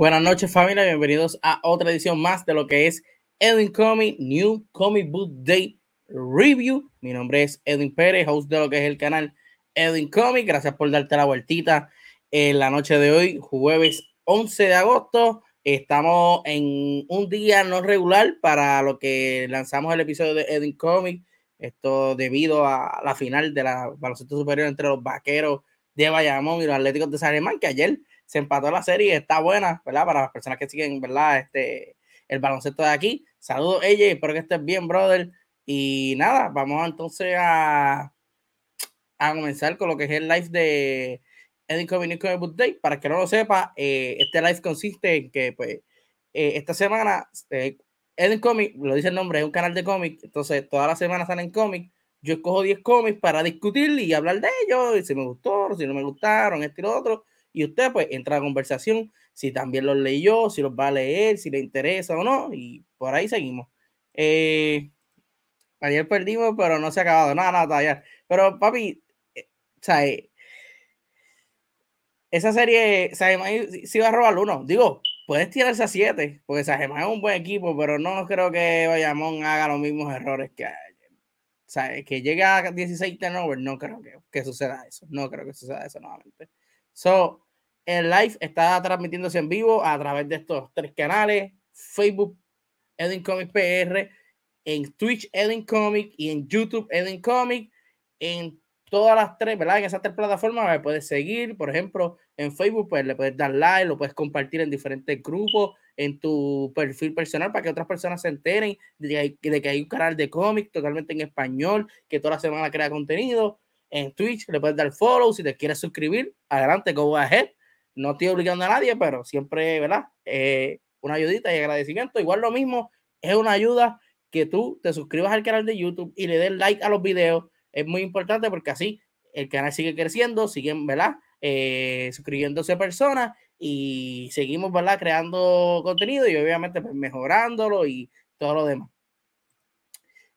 Buenas noches familia, bienvenidos a otra edición más de lo que es Edwin Comic New Comic Book Day Review. Mi nombre es Edwin Pérez, host de lo que es el canal Edwin Comic. Gracias por darte la vueltita en la noche de hoy, jueves 11 de agosto. Estamos en un día no regular para lo que lanzamos el episodio de Edwin Comic. Esto debido a la final de la baloncesto superior entre los vaqueros de Bayamón y los Atléticos de San Germán, que ayer se empató la serie, está buena, ¿verdad? Para las personas que siguen, ¿verdad? Este, el baloncesto de aquí. Saludos, ella, espero que estés bien, brother. Y nada, vamos entonces a, a comenzar con lo que es el live de Edwin Book Day. Para que no lo sepa, eh, este live consiste en que, pues, eh, esta semana, eh, Comic, lo dice el nombre, es un canal de cómics, entonces todas las semanas salen cómics. Yo escojo 10 cómics para discutir y hablar de ellos, y si me gustó, si no me gustaron, este y lo otro y usted pues entra a conversación si también los leyó, si los va a leer, si le interesa o no, y por ahí seguimos. Eh, ayer perdimos, pero no se ha acabado, nada, nada, todavía. Pero papi, eh, eh, esa serie, si si va a robar uno, digo, puedes tirarse a siete, porque Sajemán es un buen equipo, pero no creo que Bayamón haga los mismos errores que ayer. sea, que llegue a 16 turnovers, no creo que, que, suceda eso. No creo que suceda eso nuevamente. So, el live está transmitiéndose en vivo a través de estos tres canales: Facebook, Edwin Comic PR, en Twitch, Edwin Comic y en YouTube, Edwin Comic. En todas las tres, ¿verdad? En esas tres plataformas me puedes seguir, por ejemplo, en Facebook, pues le puedes dar like, lo puedes compartir en diferentes grupos, en tu perfil personal para que otras personas se enteren de que hay, de que hay un canal de cómics totalmente en español, que toda la semana crea contenido. En Twitch le puedes dar follow, si te quieres suscribir, adelante, go ahead. No estoy obligando a nadie, pero siempre, ¿verdad? Eh, una ayudita y agradecimiento. Igual lo mismo, es una ayuda que tú te suscribas al canal de YouTube y le des like a los videos es muy importante porque así el canal sigue creciendo, siguen, ¿verdad? Eh, suscribiéndose personas y seguimos, ¿verdad? Creando contenido y obviamente pues, mejorándolo y todo lo demás.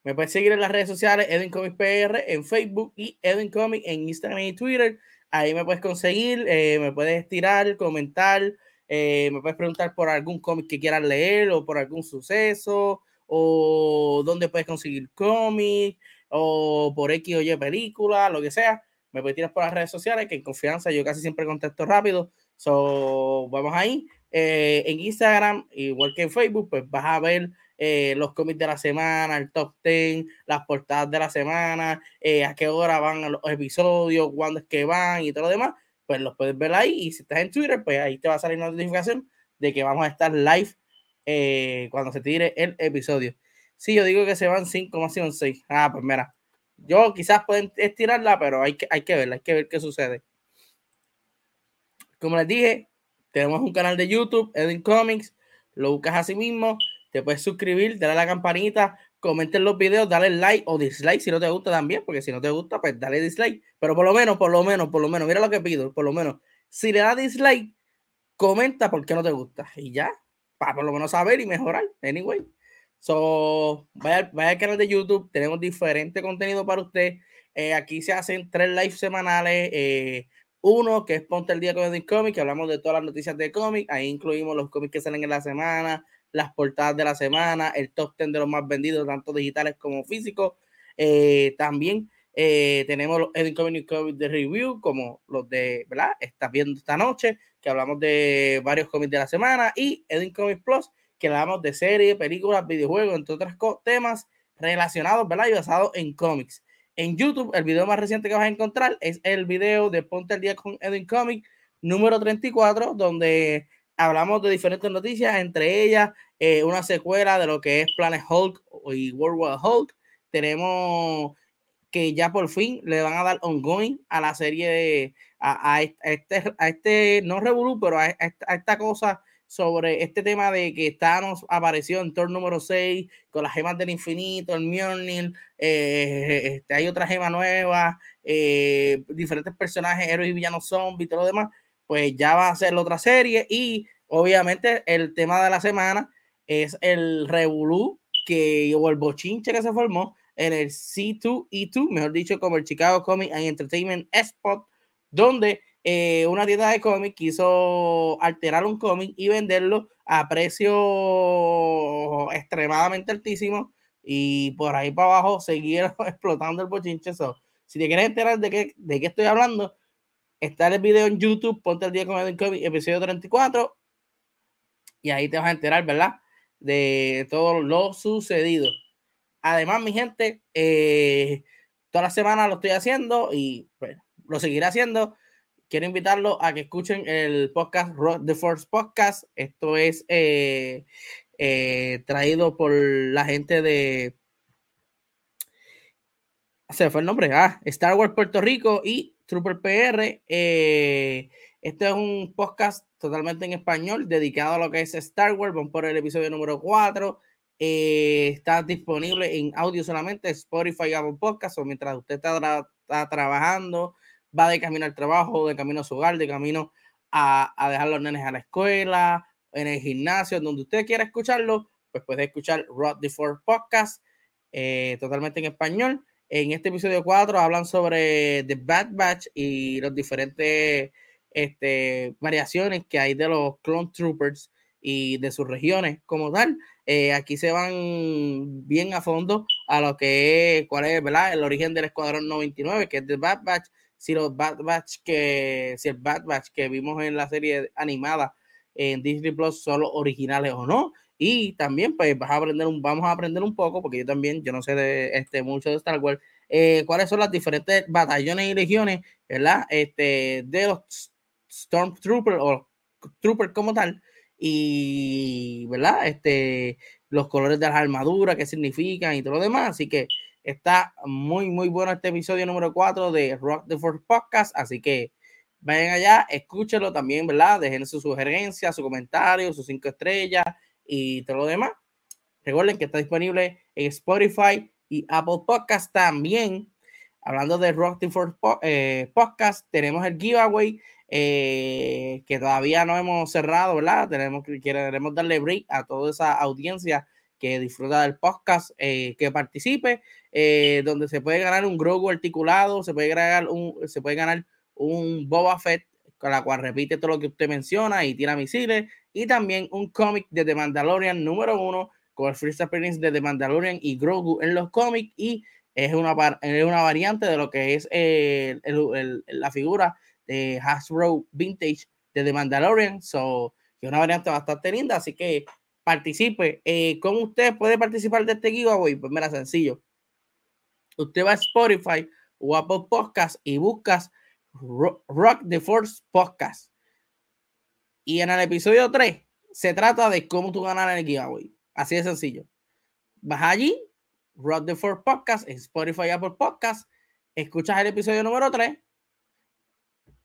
Me puedes seguir en las redes sociales, Edwin Comics PR en Facebook y Edwin Comics en Instagram y Twitter. Ahí me puedes conseguir, eh, me puedes tirar, comentar, eh, me puedes preguntar por algún cómic que quieras leer o por algún suceso o dónde puedes conseguir cómics o por X o Y película, lo que sea, me puedes tirar por las redes sociales, que en confianza yo casi siempre contesto rápido. So, vamos ahí. Eh, en Instagram, igual que en Facebook, pues vas a ver eh, los cómics de la semana, el top 10, las portadas de la semana, eh, a qué hora van los episodios, cuándo es que van y todo lo demás. Pues los puedes ver ahí. Y si estás en Twitter, pues ahí te va a salir una notificación de que vamos a estar live cuando se tire el episodio. Sí, yo digo que se van 5, más son 6. Ah, pues mira, yo quizás pueden estirarla, pero hay que, hay que verla, hay que ver qué sucede. Como les dije, tenemos un canal de YouTube, Edwin Comics, lo buscas así mismo, te puedes suscribir, dale a la campanita, comenten los videos, dale like o dislike si no te gusta también, porque si no te gusta, pues dale dislike. Pero por lo menos, por lo menos, por lo menos, mira lo que pido, por lo menos, si le das dislike, comenta por qué no te gusta. Y ya, para por lo menos saber y mejorar. Anyway. So, vaya, vaya al canal de YouTube, tenemos diferente contenido para usted. Eh, aquí se hacen tres lives semanales. Eh, uno que es Ponte el Día con el Comic, que hablamos de todas las noticias de cómic. Ahí incluimos los cómics que salen en la semana, las portadas de la semana, el top 10 de los más vendidos, tanto digitales como físicos. Eh, también tenemos los Edwin Comic Comics de review, como los de, ¿verdad? Estás viendo esta noche, que hablamos de varios cómics de la semana. Y Edwin Comics Plus, que hablamos de series, películas, videojuegos, entre otros temas relacionados, ¿verdad? Y basados en cómics. En YouTube, el video más reciente que vas a encontrar es el video de Ponte el Día con Edwin Comic número 34, donde hablamos de diferentes noticias, entre ellas eh, una secuela de lo que es Planet Hulk y World War Hulk. Tenemos que ya por fin le van a dar ongoing a la serie de, a, este, a este, no Revolu, pero a esta cosa sobre este tema de que Thanos apareció en Thor número 6 con las gemas del infinito, el Mjolnir, eh, este, hay otra gema nueva, eh, diferentes personajes, héroes y villanos zombies todo lo demás, pues ya va a ser otra serie y obviamente el tema de la semana es el revolú que o el bochinche que se formó en el C2E2, mejor dicho como el Chicago Comic and Entertainment Spot, donde eh, una tienda de cómics quiso alterar un cómic y venderlo a precio extremadamente altísimo y por ahí para abajo seguir explotando el bochinche. si te quieres enterar de qué, de qué estoy hablando, está el video en YouTube, ponte el día con el cómic, episodio 34, y ahí te vas a enterar, ¿verdad? De todo lo sucedido. Además, mi gente, eh, toda la semana lo estoy haciendo y lo seguiré haciendo quiero invitarlo a que escuchen el podcast Rock the Force Podcast. Esto es eh, eh, traído por la gente de. Se fue el nombre. Ah, Star Wars Puerto Rico y Trooper PR. Eh, este es un podcast totalmente en español dedicado a lo que es Star Wars. Vamos por el episodio número 4. está disponible en audio solamente, Spotify y Apple Podcast. O mientras usted está, trabajando va de camino al trabajo, de camino a su hogar, de camino a, a dejar los nenes a la escuela, en el gimnasio, donde usted quiera escucharlo, pues puede escuchar Rod the Four Podcast, eh, totalmente en español. En este episodio 4 hablan sobre The Bad Batch y los diferentes este, variaciones que hay de los Clone Troopers y de sus regiones como tal. Eh, aquí se van bien a fondo a lo que es, cuál es. El origen del Escuadrón 99, que es de Bad Batch. Si los Bad Batch que, si el Bad Batch que vimos en la serie animada en Disney Plus son los originales o no. Y también, pues, vas a aprender un, vamos a aprender un poco, porque yo también, yo no sé de este, mucho de Star Wars, eh, cuáles son las diferentes batallones y legiones, ¿verdad? Este, de los Stormtroopers o Troopers como tal, y, ¿verdad? Este, los colores de las armaduras, qué significan y todo lo demás. Así que está muy, muy bueno este episodio número 4 de Rock the Force Podcast. Así que vayan allá, escúchenlo también, ¿verdad? Dejen su sugerencia, su comentario, sus cinco estrellas y todo lo demás. Recuerden que está disponible en Spotify y Apple Podcast también. Hablando de Rock Force eh, Podcast, tenemos el giveaway eh, que todavía no hemos cerrado, ¿verdad? Tenemos que queremos darle break a toda esa audiencia que disfruta del podcast, eh, que participe, eh, donde se puede ganar un Grogu articulado, se puede ganar un, se puede ganar un Boba Fett, con la cual repite todo lo que usted menciona y tira misiles, y también un cómic de The Mandalorian número uno, con el Free Appearance de The Mandalorian y Grogu en los cómics, y es una, es una variante de lo que es la figura de Hasbro Vintage de The Mandalorian. So, que es una variante bastante linda, así que participe. Eh, ¿Cómo usted puede participar de este giveaway? Pues mira, sencillo. Usted va a Spotify o Apple Podcast y buscas Rock the Force Podcast. Y en el episodio 3 se trata de cómo tú ganar el giveaway. Así de sencillo. Vas allí, Rock the Force Podcast, en Spotify Apple Podcast, escuchas el episodio número 3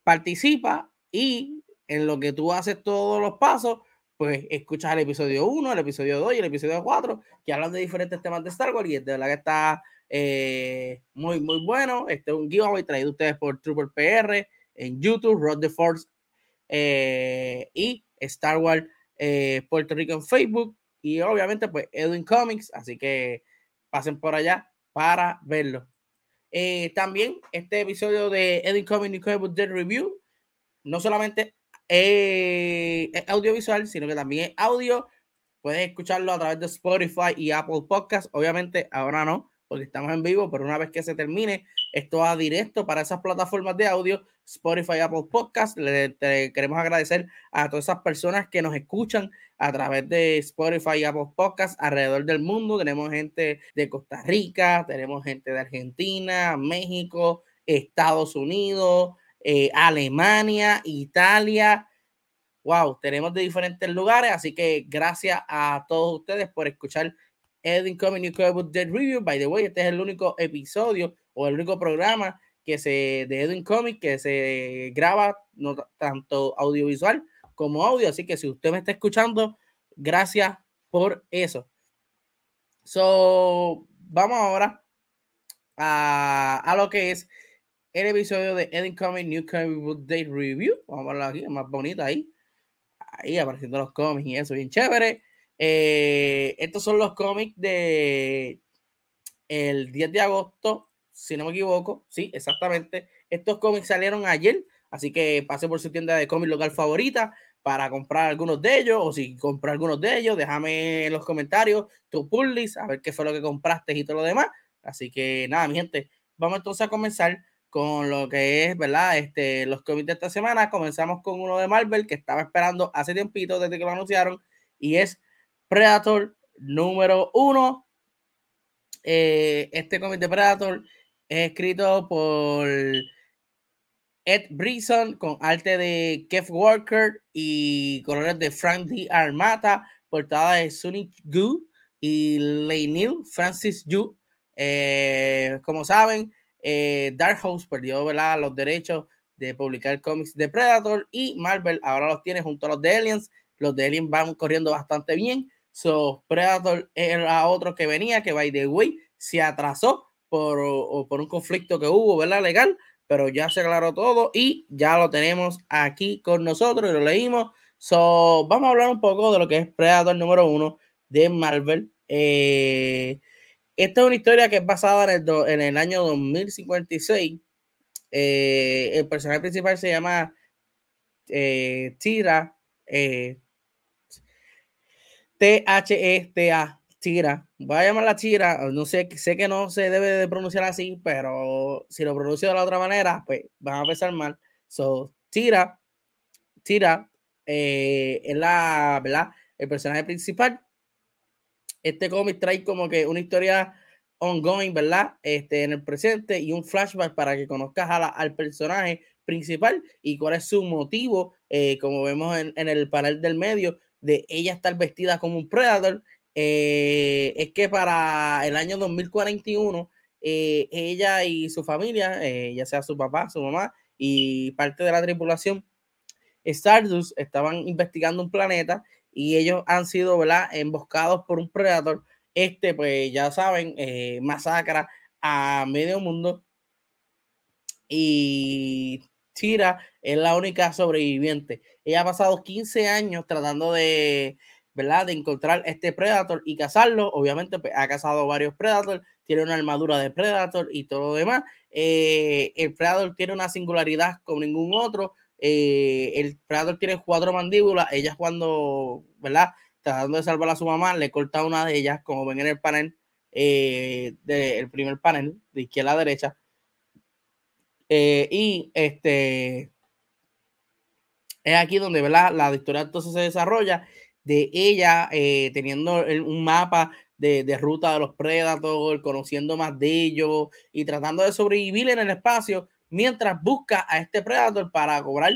participa y en lo que tú haces todos los pasos, pues escuchas el episodio 1, el episodio 2 y el episodio 4, que hablan de diferentes temas de Star Wars y de verdad que está eh, muy, muy bueno. Este es un giveaway traído ustedes por Trooper PR en YouTube, Road the Force eh, y Star Wars eh, Puerto Rico en Facebook y obviamente pues Edwin Comics, así que pasen por allá para verlo. Eh, también este episodio de Edwin Comic New Dead Review no solamente es audiovisual, sino que también es audio. Puedes escucharlo a través de Spotify y Apple Podcast. Obviamente, ahora no, porque estamos en vivo, pero una vez que se termine, esto va directo para esas plataformas de audio, Spotify, Apple Podcast. Queremos agradecer a todas esas personas que nos escuchan a través de Spotify Apple Podcast alrededor del mundo. Tenemos gente de Costa Rica, tenemos gente de Argentina, México, Estados Unidos, eh, Alemania, Italia. Wow, tenemos de diferentes lugares, así que gracias a todos ustedes por escuchar Edwin New Comic Dead Review. By the way, este es el único episodio o el único programa que se de Edwin Comic que se graba no tanto audiovisual como audio. Así que si usted me está escuchando, gracias por eso. So, vamos ahora a, a lo que es el episodio de Edwin Comic New Comic Book Day Review. Vamos a verlo aquí, más bonito ahí. Ahí apareciendo los cómics y eso, bien chévere. Eh, estos son los cómics de el 10 de agosto, si no me equivoco. Sí, exactamente. Estos cómics salieron ayer, así que pase por su tienda de cómics local favorita para comprar algunos de ellos, o si compras algunos de ellos, déjame en los comentarios tu pull a ver qué fue lo que compraste y todo lo demás. Así que nada, mi gente, vamos entonces a comenzar con lo que es, ¿verdad? Este, los cómics de esta semana. Comenzamos con uno de Marvel que estaba esperando hace tiempito desde que lo anunciaron y es Predator número uno. Eh, este cómic de Predator es escrito por Ed Brisson con arte de Kev Walker y colores de Frank D. Armata, portada de Sunny Gu y Neil Francis Yu. Eh, como saben, eh, Dark Horse perdió ¿verdad? los derechos de publicar cómics de Predator y Marvel ahora los tiene junto a los de Aliens. Los de Aliens van corriendo bastante bien. So, Predator era otro que venía, que by the way se atrasó por, un conflicto que hubo, ¿verdad? Legal, pero ya se aclaró todo y ya lo tenemos aquí con nosotros y lo leímos. So, vamos a hablar un poco de lo que es Predator número uno de Marvel. Eh, esta es una historia que es basada en el, en el año 2056. Eh, el personaje principal se llama eh, Tira. T-H-E-T-A, Chira. Voy a llamarla Chira. No sé, sé que no se debe de pronunciar así, pero si lo pronuncio de la otra manera, pues van a pensar mal. So, Chira, Chira eh, es la, ¿verdad? El personaje principal. Este cómic trae como que una historia ongoing, ¿verdad? Este, en el presente y un flashback para que conozcas al personaje principal y cuál es su motivo, eh, como vemos en, en, el panel del medio, de ella estar vestida como un Predator. Eh, es que para el año 2041, eh, ella y su familia, ya sea su papá, su mamá y parte de la tripulación, Stardust estaban investigando un planeta y ellos han sido, ¿verdad?, emboscados por un Predator este, pues ya saben, eh, masacra a medio mundo. Y Tira es la única sobreviviente. Ella ha pasado 15 años tratando de, ¿verdad? De encontrar este Predator y cazarlo. Obviamente pues, ha cazado varios Predators, tiene una armadura de Predator y todo lo demás. Eh, el Predator tiene una singularidad como ningún otro. Eh, el Predator tiene cuatro mandíbulas. Ella cuando, ¿verdad? tratando de salvar a su mamá, le corta una de ellas, como ven en el panel, eh, del primer panel, de izquierda a derecha. Y este es aquí donde la historia entonces se desarrolla de ella eh, teniendo un mapa de, de, ruta de los Predators, conociendo más de ellos y tratando de sobrevivir en el espacio mientras busca a este Predator para cobrar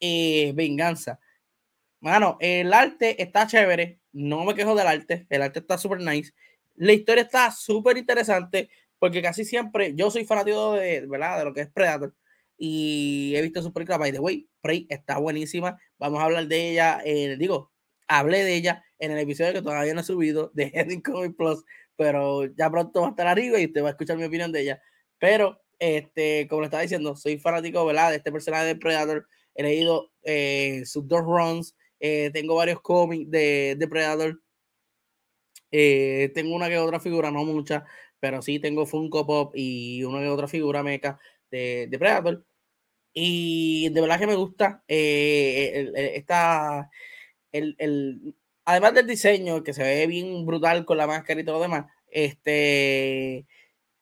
venganza. Bueno, el arte está chévere, no me quejo del arte, el arte está súper nice. La historia está súper interesante porque casi siempre yo soy fanático de, ¿verdad? de lo que es Predator y he visto su película, by the way, Prey está buenísima. Vamos a hablar de ella, eh, digo, hablé de ella en el episodio que todavía no he subido de Heading Comic Plus, pero ya pronto va a estar arriba y usted va a escuchar mi opinión de ella. Pero, este, como le estaba diciendo, soy fanático, ¿verdad? De este personaje de Predator. He leído eh, sus dos runs eh, tengo varios cómics de, de Predator. Eh, tengo una que otra figura, no mucha, pero sí tengo Funko Pop y una que otra figura meca de, de Predator. Y de verdad que me gusta eh, esta, el, el, además del diseño, que se ve bien brutal con la máscara y todo lo demás, este,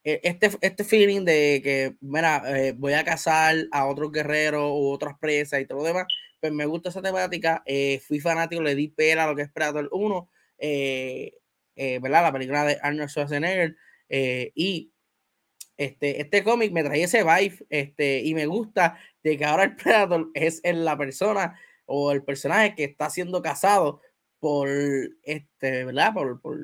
e, este, este feeling de que, mira, voy a cazar a otros guerreros u otras presas y todo lo demás, pues me gusta esa temática. Eh, fui fanático, le di pela a lo que es Predator 1, eh, eh, ¿verdad? La película de Arnold Schwarzenegger. y este, este cómic me trae ese vibe este, y me gusta de que ahora el Predator es la persona o el personaje que está siendo cazado por, este, ¿verdad? Por, por,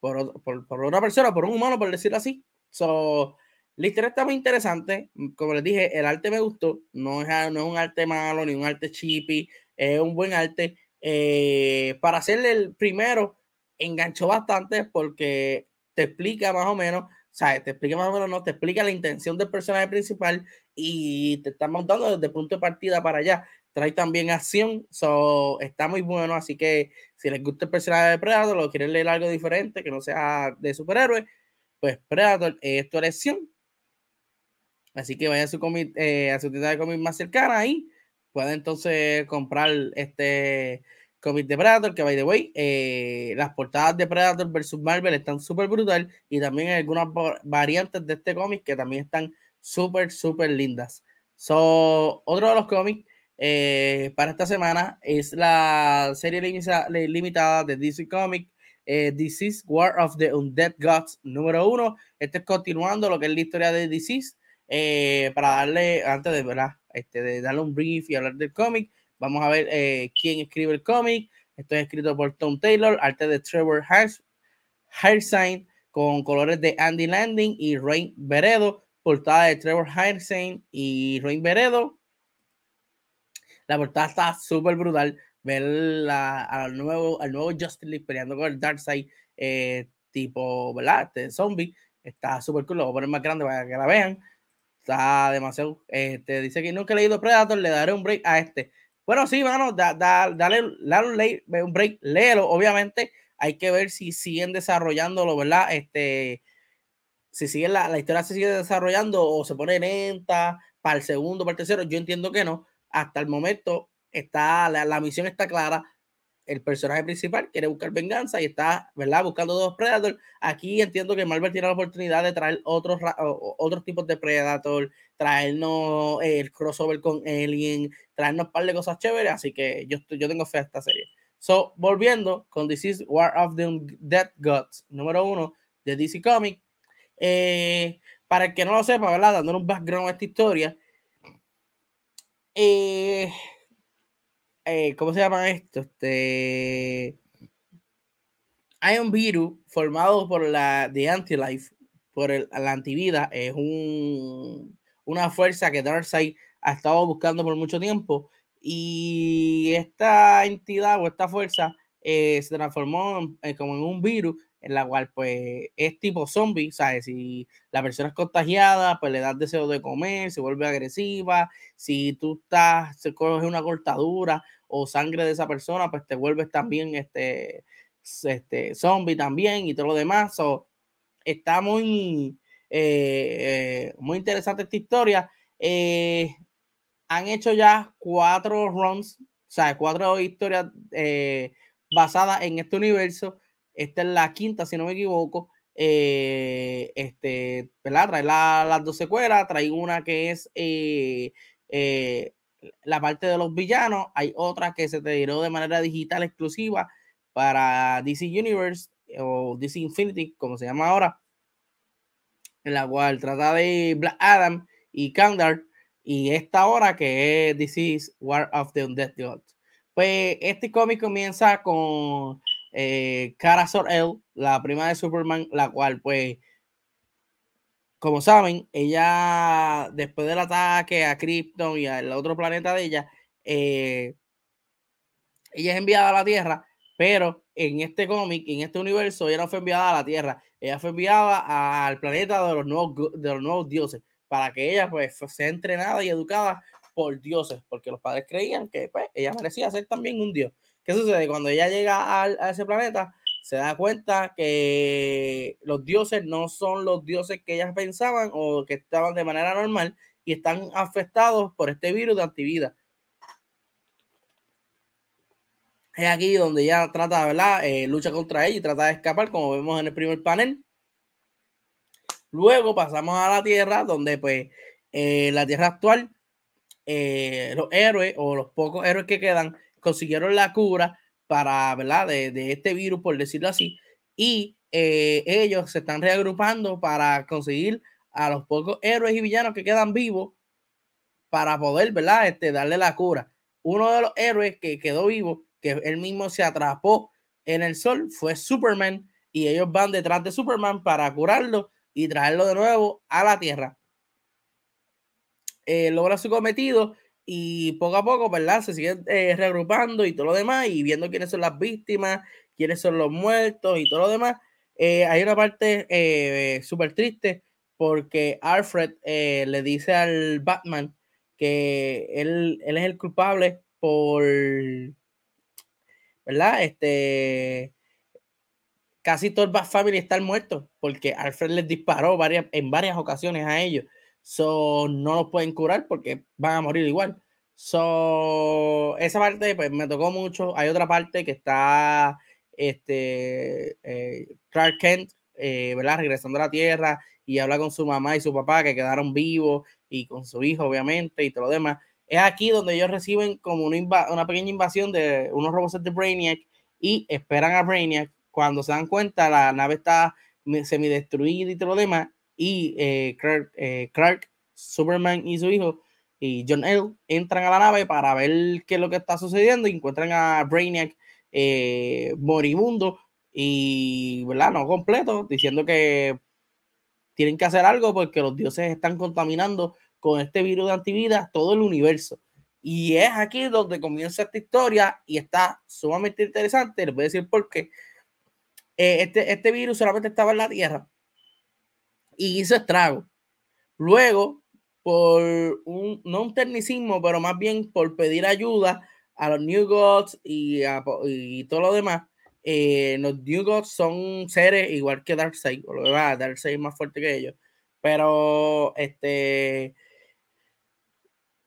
por, por, por persona, por un humano, por decirlo así. So, la historia está muy interesante. Como les dije, el arte me gustó. No es, no es un arte malo ni un arte chippy. Es un buen arte. Eh, para hacerle el primero, enganchó bastante porque te explica más o menos, sea, te explica más o menos, no, te explica la intención del personaje principal y te está montando desde punto de partida para allá. Trae también acción, so, está muy bueno. Así que si les gusta el personaje de Predator o quieren leer algo diferente que no sea de superhéroe, pues Predator es tu elección Así que vaya a su, eh, a su tienda de cómics más cercana y puede entonces comprar este cómic de Predator, que by the way, eh, las portadas de Predator versus Marvel están súper brutal y también algunas variantes de este cómic que también están súper, súper lindas. So, otro de los cómics eh, para esta semana es la serie limitada de DC Comics, eh, Disease War of the Undead Gods número uno. Este es continuando lo que es la historia de Disease eh, para darle, antes de, ¿verdad? Este, de darle un brief y hablar del cómic, vamos a ver eh, quién escribe el cómic. Esto es escrito por Tom Taylor, arte de Trevor Hirsign, con colores de Andy Landing y Rain Veredo, portada de Trevor Hirsign y Rain Veredo. La portada está súper brutal. Ver la, al, nuevo, al nuevo Justin Lee peleando con el Darkseid, eh, tipo, ¿verdad? Este zombie. Está súper cool. Lo voy a poner más grande para que la vean está demasiado. Este, dice que nunca he leído Predator, le daré un break a este. Bueno, sí, mano, da, dale, un break, léelo. Obviamente, hay que ver si siguen desarrollándolo, ¿verdad? Este, si sigue la, la historia se sigue desarrollando o se pone lenta para el segundo, para el tercero. Yo entiendo que no. Hasta el momento está, la, la misión está clara. el personaje principal quiere buscar venganza y está, ¿verdad? Buscando dos Predator. Aquí entiendo que Marvel tiene la oportunidad de traer otros, otros tipos de Predator, traernos el crossover con Alien, traernos un par de cosas chéveres, así que yo, yo tengo fe a esta serie. So, volviendo con This War of the Dead Gods, número uno de DC Comics. Eh, para el que no lo sepa, ¿verdad? Dando un background a esta historia. Eh, eh, ¿cómo se llama esto? Este, hay un virus formado por la de Antilife, por el, la antivida, es un, una fuerza que Darkseid ha estado buscando por mucho tiempo y esta entidad o esta fuerza eh, se transformó como en un virus en la cual pues es tipo zombie, ¿sabes? Si la persona es contagiada, pues le das deseo de comer, se vuelve agresiva, si tú estás, se coge una cortadura o sangre de esa persona, pues te vuelves también este, este zombie también y todo lo demás. está muy, eh, muy interesante esta historia. Eh, han hecho ya cuatro runs, o sea, cuatro historias eh, basadas en este universo. Esta es la quinta, si no me equivoco. este, ¿verdad? Trae las dos secuelas, trae una que es la parte de los villanos, hay otra que se te tiró de manera digital exclusiva para DC Universe o DC Infinity, como se llama ahora, en la cual trata de Black Adam y Kandar, y esta hora que es DC War of the Undead Gods. Pues este cómic comienza con eh, Kara Zor-El, la prima de Superman, la cual pues como saben, ella, después del ataque a Krypton y al otro planeta de ella, eh, ella es enviada a la Tierra, pero en este cómic, en este universo, ella no fue enviada a la Tierra, ella fue enviada al planeta de los nuevos, de los nuevos dioses, para que ella pues sea entrenada y educada por dioses, porque los padres creían que pues, ella merecía ser también un dios. ¿Qué sucede? Cuando ella llega a ese planeta, se da cuenta que los dioses no son los dioses que ellas pensaban o que estaban de manera normal y están afectados por este virus de antivida. Es aquí donde ella trata, ¿verdad? Eh, lucha contra ella y trata de escapar, como vemos en el primer panel. Luego pasamos a la Tierra, donde pues eh, la Tierra actual, eh, los héroes o los pocos héroes que quedan consiguieron la cura para, ¿verdad? De, de este virus, por decirlo así. Y eh, ellos se están reagrupando para conseguir a los pocos héroes y villanos que quedan vivos para poder, ¿verdad? Este, darle la cura. Uno de los héroes que quedó vivo, que él mismo se atrapó en el sol, fue Superman. Y ellos van detrás de Superman para curarlo y traerlo de nuevo a la Tierra. Eh, logra su cometido y poco a poco, ¿verdad? Se siguen eh, reagrupando y todo lo demás y viendo quiénes son las víctimas, quiénes son los muertos y todo lo demás. Eh, hay una parte eh, súper triste porque Alfred le dice al Batman que él, él, es el culpable por, ¿verdad? Este, casi todo el Bat Family está muerto porque Alfred les disparó varias, en varias ocasiones a ellos. So, no los pueden curar porque van a morir igual. So, esa parte pues me tocó mucho. Hay otra parte que está este eh, Clark Kent, eh, ¿verdad? Regresando a la Tierra y habla con su mamá y su papá que quedaron vivos y con su hijo, obviamente, y todo lo demás. Es aquí donde ellos reciben como una, pequeña invasión de unos robots de Brainiac y esperan a Brainiac. Cuando se dan cuenta, la nave está semidestruida y todo lo demás y eh, eh, Clark, Superman y su hijo y John L. entran a la nave para ver qué es lo que está sucediendo y encuentran a Brainiac eh, moribundo y, ¿verdad? No completo, diciendo que tienen que hacer algo porque los dioses están contaminando con este virus de antivida todo el universo. Y es aquí donde comienza esta historia y está sumamente interesante. Les voy a decir por qué. este, este virus solamente estaba en la Tierra y hizo estrago. Luego, por un, no un tecnicismo, pero más bien por pedir ayuda a los New Gods y, y todo lo demás, eh, los New Gods son seres igual que Darkseid, o lo demás, Darkseid es más fuerte que ellos, pero este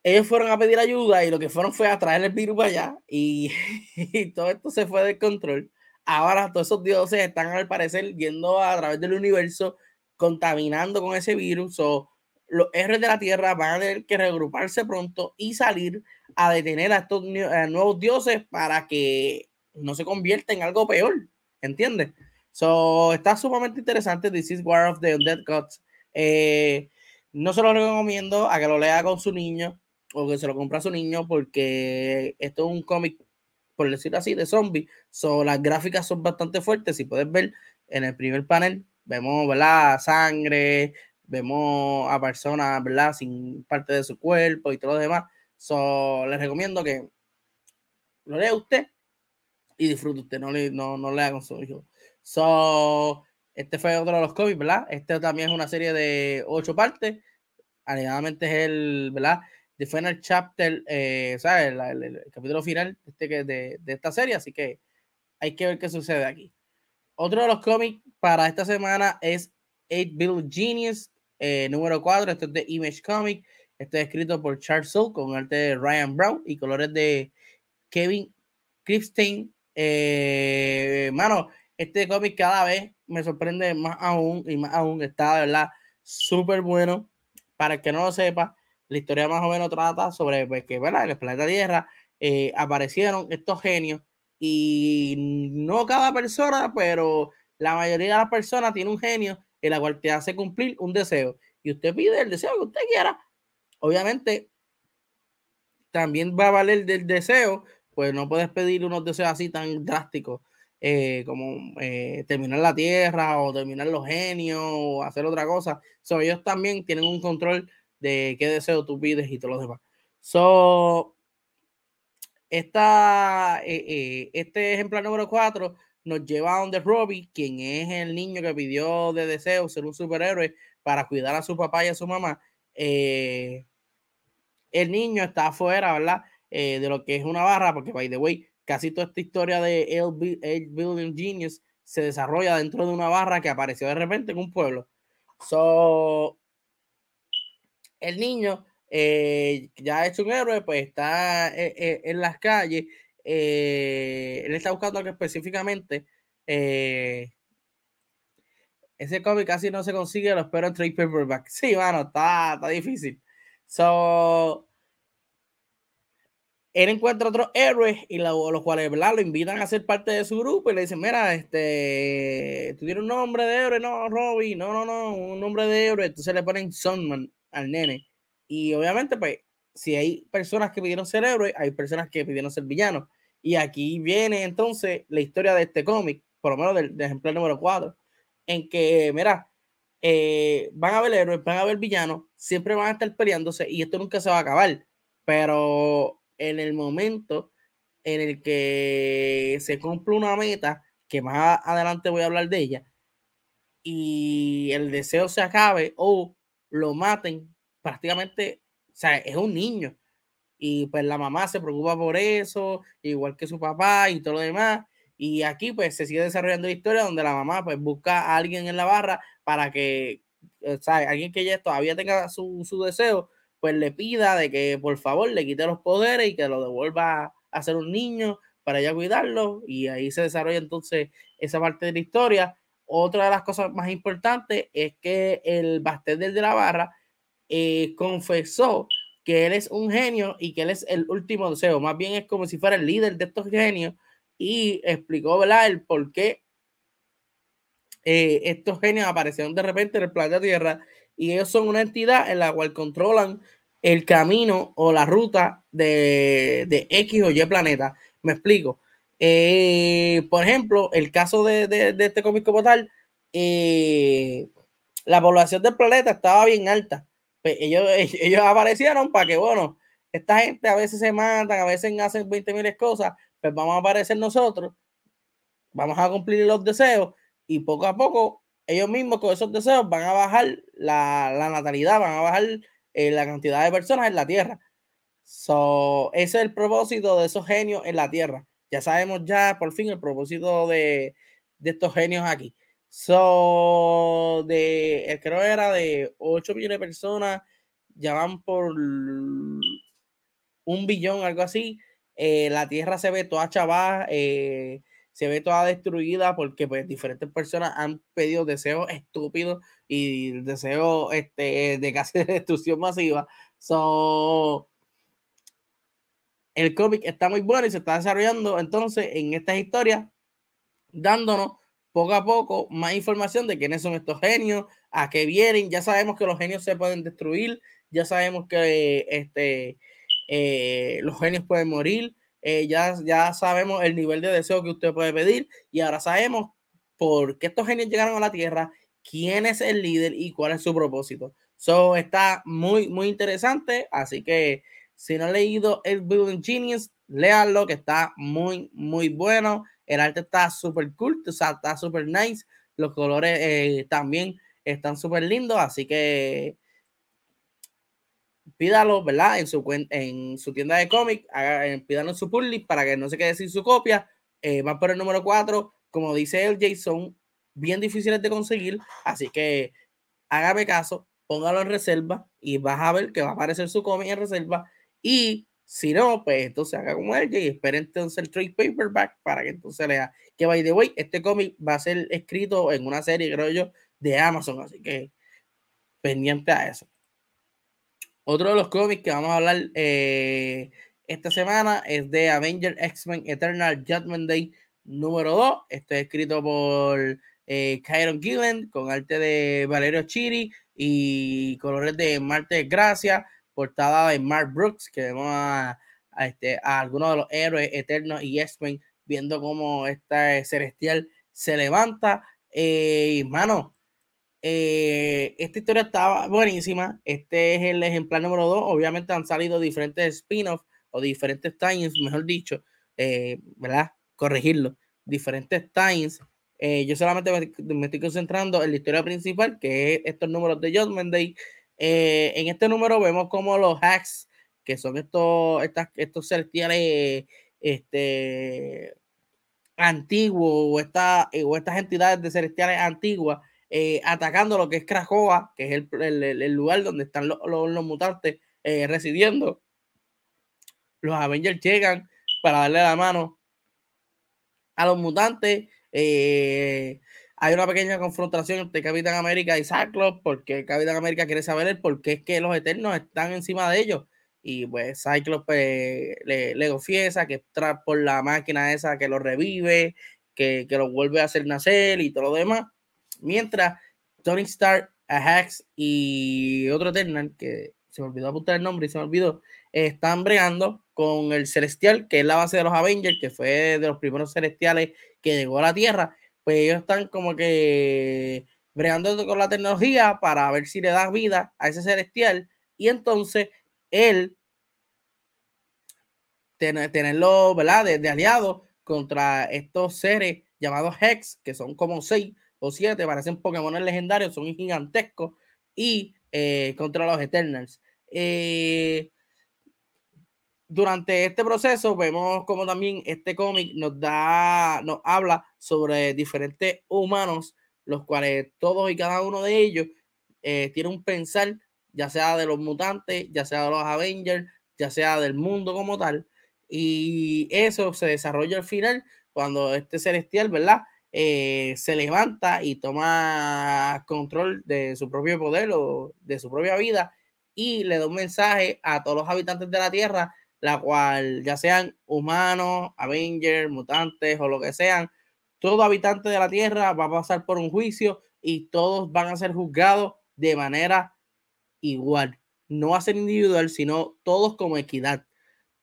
ellos fueron a pedir ayuda y lo que fueron fue a traer el virus allá y, y, todo esto se fue de control. Ahora todos esos dioses están al parecer yendo a través del universo contaminando con ese virus. O los héroes de la Tierra van a tener que reagruparse pronto y salir a detener a estos nuevos dioses para que no se convierta en algo peor. ¿Entiendes? So, está sumamente interesante. This is War of the Undead Gods. Eh, no se lo recomiendo a que lo lea con su niño o que se lo compre a su niño porque esto es un cómic, por decirlo así, de zombies. So, las gráficas son bastante fuertes. Si puedes ver en el primer panel, vemos ¿verdad? sangre, vemos a personas ¿verdad? sin parte de su cuerpo y todo lo demás. So, les recomiendo que lo lea usted y disfrute usted, no, no, no lea con su hijo. So, este fue otro de los cómics, ¿verdad? Este también es una serie de ocho partes. Alegadamente es el, ¿verdad? The final chapter, eh, ¿sabes? El, capítulo final de, este, de, de esta serie, así que hay que ver qué sucede aquí. Otro de los cómics para esta semana es 8 Bill Genius, eh, número 4. Esto es de Image Comic. Este es escrito por Charles Soule con arte de Ryan Brown y colores de Kevin Kripstein. Eh, mano, este cómic cada vez me sorprende más aún y más aún. Está de verdad súper bueno. Para el que no lo sepa, la historia más o menos trata sobre pues, que ¿verdad? en el planeta Tierra eh, aparecieron estos genios y no cada persona, pero la mayoría de las personas tiene un genio en la cual te hace cumplir un deseo y usted pide el deseo que usted quiera. Obviamente, también va a valer del deseo, pues no puedes pedir unos deseos así tan drásticos eh, como eh, terminar la tierra o terminar los genios o hacer otra cosa. So, ellos también tienen un control de qué deseo tú pides y todo lo demás. So, esta, eh, este ejemplar número 4 nos lleva a donde Robbie, quien es el niño que pidió de deseo ser un superhéroe para cuidar a su papá y a su mamá. el niño está afuera, ¿verdad? de lo que es una barra, porque by the way, casi toda esta historia de el Building Genius se desarrolla dentro de una barra que apareció de repente en un pueblo. So, el niño, eh, ya hecho un héroe, pues está eh, eh, en las calles. él está buscando algo específicamente. ese cómic casi no se consigue, lo espero en trade paperback. Sí, bueno, está, está difícil. So, él encuentra otros héroes y los cuales ¿verdad? lo invitan a ser parte de su grupo y le dicen, mira, este, tú un nombre de héroe, no, Robbie, no, no, no, un nombre de héroe, entonces le ponen Sunman al nene. Y obviamente, pues, si hay personas que pidieron ser héroes, hay personas que pidieron ser villanos. Y aquí viene entonces la historia de este cómic, por lo menos del, ejemplar número 4, en que, mira, eh, van a haber héroes, van a haber villanos, siempre van a estar peleándose y esto nunca se va a acabar. Pero en el momento en el que se cumple una meta, que más adelante voy a hablar de ella, y el deseo se acabe o lo maten, prácticamente, o sea, es un niño. Y pues la mamá se preocupa por eso, igual que su papá y todo lo demás. Y aquí pues se sigue desarrollando la historia donde la mamá pues busca a alguien en la barra para que, o sea, alguien que ya todavía tenga su, su deseo, pues le pida de que por favor le quite los poderes y que lo devuelva a ser un niño para ella cuidarlo y ahí se desarrolla entonces esa parte de la historia. Otra de las cosas más importantes es que el bartender de la barra eh, confesó que él es un genio y que él es el último deseo, más bien es como si fuera el líder de estos genios y explicó ¿verdad? el por qué eh, estos genios aparecieron de repente en el planeta Tierra y ellos son una entidad en la cual controlan el camino o la ruta de, de X o Y planeta. Me explico. Eh, por ejemplo, el caso de, de, este cómic como tal, la población del planeta estaba bien alta. Pues ellos, ellos aparecieron para que, bueno, esta gente a veces se matan, a veces hacen 20 mil cosas, pues vamos a aparecer nosotros, vamos a cumplir los deseos y poco a poco ellos mismos con esos deseos van a bajar la, natalidad, van a bajar eh, la cantidad de personas en la Tierra. So, ese es el propósito de esos genios en la Tierra. Ya sabemos ya por fin el propósito de, estos genios aquí. So, de, creo era de 8 millones de personas, ya van por un billón, algo así. Eh, la Tierra se ve toda chavada, eh, se ve toda destruida porque pues diferentes personas han pedido deseos estúpidos y deseos este, de casi destrucción masiva. So, el cómic está muy bueno y se está desarrollando entonces en estas historias, dándonos poco a poco más información de quiénes son estos genios, a qué vienen. Ya sabemos que los genios se pueden destruir, ya sabemos que este, eh, los genios pueden morir, eh, ya, ya sabemos el nivel de deseo que usted puede pedir y ahora sabemos por qué estos genios llegaron a la Tierra, quién es el líder y cuál es su propósito. So, está muy, muy interesante, así que si no han leído el Building Genius, léanlo, que está muy, muy bueno. El arte está súper cool, o sea, está súper nice. Los colores eh, también están súper lindos, así que pídalo, ¿verdad? En su, en su tienda de cómic, eh, pídalo en su pull para que no se quede sin su copia. Eh, van por el número 4, como dice el Jason, bien difíciles de conseguir, así que hágame caso, póngalo en reserva y vas a ver que va a aparecer su cómic en reserva y si no, pues entonces haga como él y espere entonces el trade paperback para que entonces lea. Que by the way, este cómic va a ser escrito en una serie, creo yo, de Amazon, así que pendiente a eso. Otro de los cómics que vamos a hablar eh, esta semana es de Avenger X-Men Eternal Judgment Day número 2. Este es escrito por eh, Kyron Gillen con arte de Valerio Chiri y colores de Marte Gracia portada de Mark Brooks, que vemos a, este, a algunos de los héroes eternos y X-Men viendo cómo esta celestial se levanta. Eh, mano, eh, esta historia estaba buenísima. Este es el ejemplar número 2. Obviamente han salido diferentes spin-offs o diferentes times, mejor dicho, eh, ¿verdad? Corregirlo. Diferentes times. Eh, yo solamente me, me, estoy concentrando en la historia principal, que es estos números de Judgment Day, eh, en este número vemos como los hacks, que son estos, estas, estos celestiales este, antiguos o, esta, o estas entidades de celestiales antiguas, eh, atacando lo que es Krakoa, que es el, el, lugar donde están los, los, mutantes eh, residiendo. Los Avengers llegan para darle la mano a los mutantes. Eh, hay una pequeña confrontación entre Capitán América y Cyclops, porque Capitán América quiere saber el por qué es que los Eternos están encima de ellos. Y pues Cyclops pues, le, le confiesa que es por la máquina esa que lo revive, que, que lo vuelve a hacer nacer y todo lo demás. Mientras Tony Stark, Ajax y otro Eternal, que se me olvidó apuntar el nombre y se me olvidó, están bregando con el Celestial, que es la base de los Avengers, que fue de los primeros celestiales que llegó a la Tierra pues ellos están como que bregando con la tecnología para ver si le da vida a ese celestial y entonces él tenerlo, ¿verdad? De, aliado contra estos seres llamados Hex, que son como seis o siete, parecen Pokémon legendarios, son gigantescos, y eh, contra los Eternals. Eh, durante este proceso vemos como también este cómic nos da, nos habla sobre diferentes humanos, los cuales todos y cada uno de ellos eh, tiene un pensar, ya sea de los mutantes, ya sea de los Avengers, ya sea del mundo como tal. Y eso se desarrolla al final cuando este celestial, ¿verdad? Eh, se levanta y toma control de su propio poder o de su propia vida y le da un mensaje a todos los habitantes de la Tierra la cual ya sean humanos, Avengers, mutantes o lo que sean, todo habitante de la Tierra va a pasar por un juicio y todos van a ser juzgados de manera igual. No a ser individual, sino todos como equidad.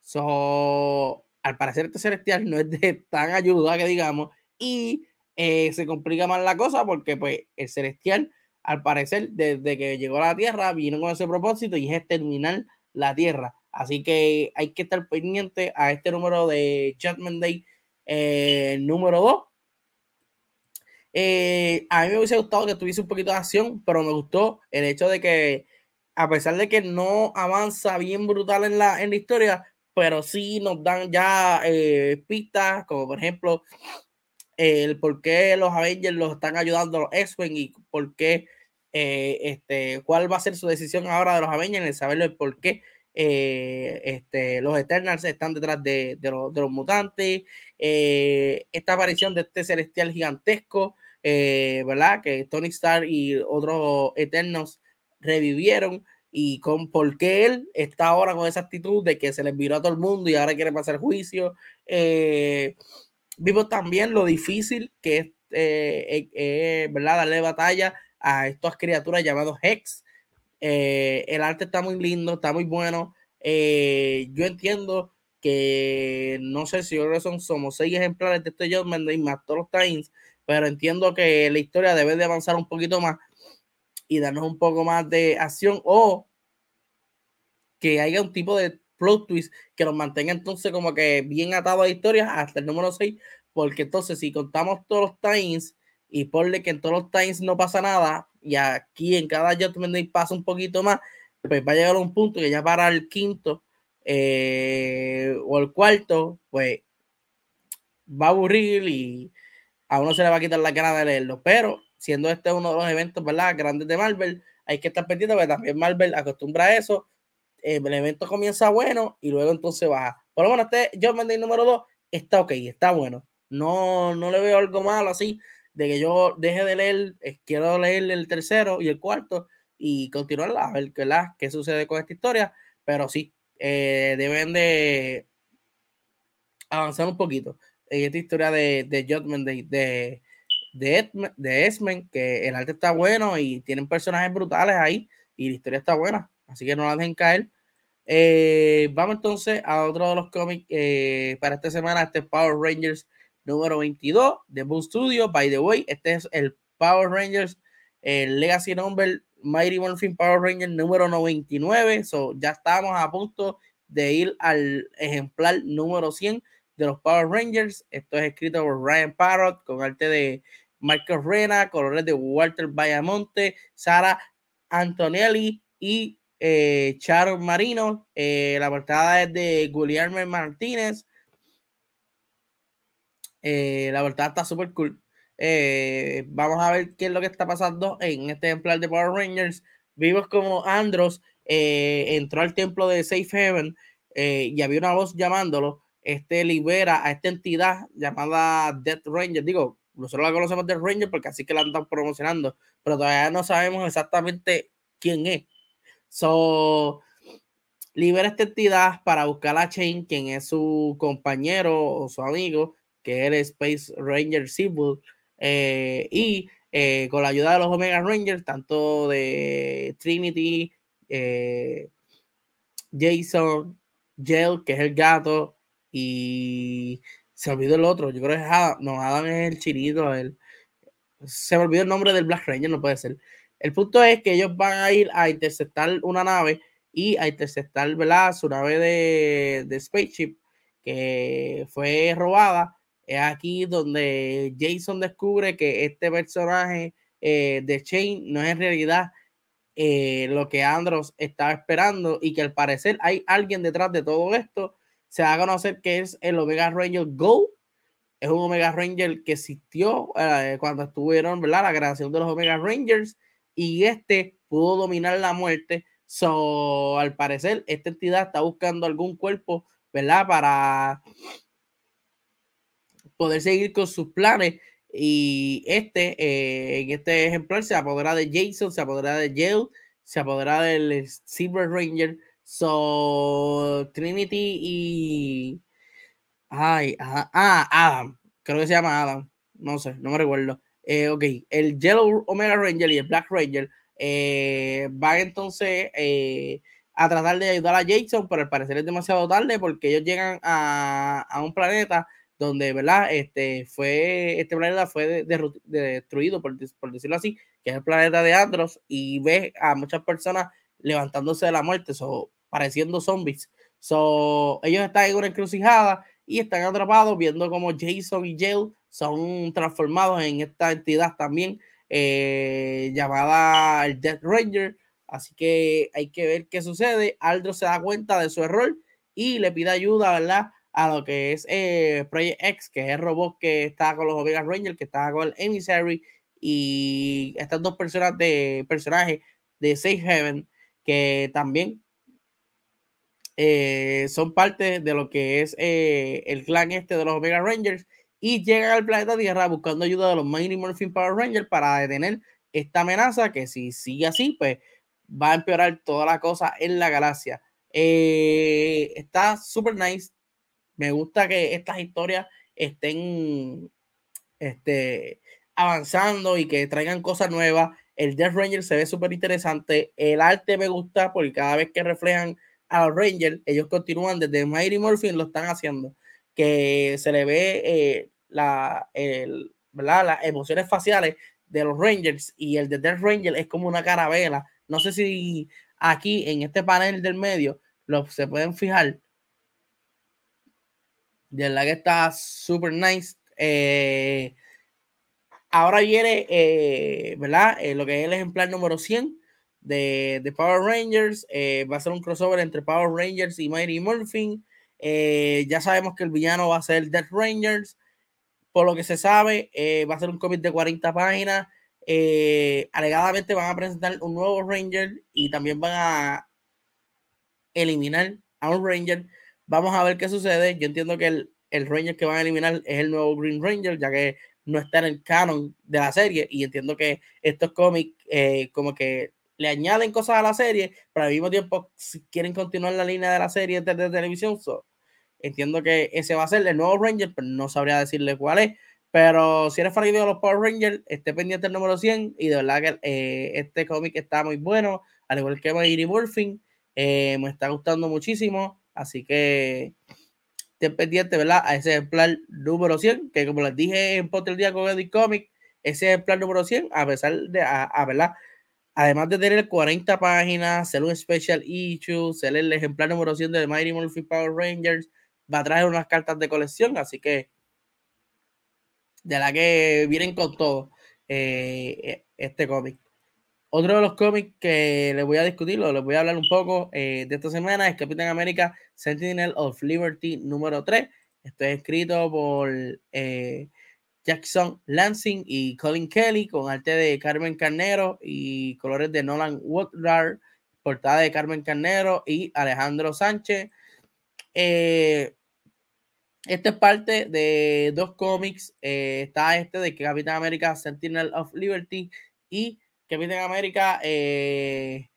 So, al parecer este celestial no es de tan ayuda que digamos y eh, se complica más la cosa porque pues el celestial al parecer desde que llegó a la Tierra vino con ese propósito y es exterminar la Tierra. Así que hay que estar pendiente a este número de Judgment Day eh, número 2. Eh, a mí me hubiese gustado que tuviese un poquito de acción, pero me gustó el hecho de que, a pesar de que no avanza bien brutal en la, en la historia, pero sí nos dan ya eh, pistas, como por ejemplo el por qué los Avengers los están ayudando a los X-Men y por qué, este, cuál va a ser su decisión ahora de los Avengers, el saber el por qué eh, este, los Eternals están detrás de, los, mutantes, eh, esta aparición de este celestial gigantesco, eh, ¿verdad? Que Tony Stark y otros Eternos revivieron y con por qué él está ahora con esa actitud de que se les viró a todo el mundo y ahora quiere pasar juicio. vimos también lo difícil que es, ¿verdad? Darle batalla a estas criaturas llamadas Hex, eh, el arte está muy lindo, está muy bueno. Eh, yo entiendo que no sé si ahora son somos seis ejemplares de este Judgment y más todos los Times, pero entiendo que la historia debe de avanzar un poquito más y darnos un poco más de acción o que haya un tipo de plot twist que nos mantenga entonces como que bien atado a la historia hasta el número 6, porque entonces si contamos todos los times y ponle que en todos los times no pasa nada, y aquí en cada Judgment Day pasa un poquito más, pues va a llegar a un punto que ya para el quinto eh, o el cuarto, pues va a aburrir y a uno se le va a quitar la gana de leerlo. Pero siendo este uno de los eventos, ¿verdad? Grandes de Marvel, hay que estar pendiente porque también Marvel acostumbra a eso. Eh, el evento comienza bueno y luego entonces baja. Por lo menos este Judgment Day número 2 está ok, está bueno. No, no le veo algo malo así de que yo deje de leer, eh, quiero leer el tercero y el cuarto y continuar a ver qué sucede con esta historia, pero sí, eh, deben de avanzar un poquito en esta historia de, de Judgment de, de, de, que el arte está bueno y tienen personajes brutales ahí y la historia está buena, así que no la dejen caer. Eh, vamos entonces a otro de los cómics para esta semana, este Power Rangers número 22 de Boom Studio. By the way, este es el Power Rangers, el Legacy Number Mighty Morphin Power Rangers número 99. So, ya estamos a punto de ir al ejemplar número 100 de los Power Rangers. Esto es escrito por Ryan Parrott con arte de Marcos Rena, colores de Walter Bayamonte, Sara Antonelli y eh, Marino. Eh, la portada es de Guillermo Martínez. Eh, la verdad está súper cool. Eh, vamos a ver qué es lo que está pasando en este ejemplar de Power Rangers. Vimos como Andros eh, entró al templo de Safe Heaven y había una voz llamándolo. Este libera a esta entidad llamada Death Ranger. Digo, nosotros la conocemos Death Ranger porque así que la andan promocionando, pero todavía no sabemos exactamente quién es. So, libera esta entidad para buscar a Chain, quien es su compañero o su amigo, que era Space Ranger Symbol, eh, y eh, con la ayuda de los Omega Rangers, tanto de Trinity, eh, Jason, Gel, que es el gato, y se olvidó el otro, yo creo que es Adam, no, Adam es el chirito, el, se me olvidó el nombre del Black Ranger, no puede ser. El punto es que ellos van a ir a interceptar una nave y a interceptar, ¿verdad? Su nave de Spaceship que fue robada es aquí donde Jason descubre que este personaje eh, de Shane no es en realidad eh, lo que Andros estaba esperando y que al parecer hay alguien detrás de todo esto. Se va a conocer que es el Omega Ranger Go. Es un Omega Ranger que existió eh, cuando estuvieron, ¿verdad? La creación de los Omega Rangers y este pudo dominar la muerte. So, al parecer, esta entidad está buscando algún cuerpo, ¿verdad? Para poder seguir con sus planes. Y este, eh, en este ejemplar, se apodera de Jason, se apodera de Yale, se apodera del Silver Ranger. So, Trinity y. Ay, ah, Adam. Creo que se llama Adam. No sé, no me recuerdo. Eh, ok, el Yellow Omega Ranger y el Black Ranger eh, van entonces a tratar de ayudar a Jason, pero al parecer es demasiado tarde porque ellos llegan a, a un planeta donde, ¿verdad? Este, fue, este planeta fue destruido, por, decirlo así, que es el planeta de Andros, y ve a muchas personas levantándose de la muerte, so, pareciendo zombies. So, ellos están en una encrucijada y están atrapados viendo como Jason y Jill son transformados en esta entidad también eh, llamada el Death Ranger. Así que hay que ver qué sucede. Aldro se da cuenta de su error y le pide ayuda, ¿verdad? A lo que es eh, Project X, que es el robot que está con los Omega Rangers, que está con el Emissary, y estas dos personas de personajes de Safe Haven, que también eh, son parte de lo que es eh, el clan este de los Omega Rangers y llegan al planeta Tierra buscando ayuda de los Mighty Morphin Power Rangers para detener esta amenaza que si sigue así, pues va a empeorar toda la cosa en la galaxia. Está super nice. Me gusta que estas historias estén este, avanzando y que traigan cosas nuevas. El Death Ranger se ve súper interesante. El arte me gusta porque cada vez que reflejan a los Rangers, ellos continúan desde Mighty Morphin, lo están haciendo. Que se le ve eh, la, el, las emociones faciales de los Rangers y el de Death Ranger es como una carabela. No sé si aquí en este panel del medio lo, se pueden fijar. De la que está super nice. Eh, ahora viene, eh, ¿verdad? Eh, lo que es el ejemplar número 100 de, de Power Rangers. va a ser un crossover entre Power Rangers y Mighty Morphin. ya sabemos que el villano va a ser Death Rangers. Por lo que se sabe, va a ser un cómic de 40 páginas. alegadamente van a presentar un nuevo Ranger y también van a eliminar a un Ranger. Vamos a ver qué sucede. Yo entiendo que el, el Ranger que van a eliminar es el nuevo Green Ranger, ya que no está en el canon de la serie. Y entiendo que estos cómics, eh, como que le añaden cosas a la serie, pero al mismo tiempo si quieren continuar la línea de la serie desde televisión. entiendo que ese va a ser el nuevo Ranger, pero no sabría decirle cuál es. Pero si eres fanático de los Power Rangers, esté pendiente el número 100. Y de verdad que eh, este cómic está muy bueno, al igual que Mighty Morphin. Eh, me está gustando muchísimo, así que estén pendientes, ¿verdad? A ese ejemplar número 100, que como les dije en Potter Día con Edit Comic, ese ejemplar número 100, a pesar de, a, ¿verdad? Además de tener 40 páginas, ser un special issue, ser el ejemplar número 100 de Mighty Morphin Power Rangers, va a traer unas cartas de colección, así que de la que vienen con todo eh, este cómic. Otro de los cómics que les voy a discutir, o les voy a hablar un poco eh, de esta semana, es Capitán América Sentinel of Liberty número 3. Esto es escrito por eh, Jackson Lansing y Colin Kelly, con arte de Carmen Carnero y colores de Nolan Woodard, portada de Carmen Carnero y Alejandro Sánchez. Eh, esta es parte de dos cómics. está este de Capitán América Sentinel of Liberty y Capitán América, eh,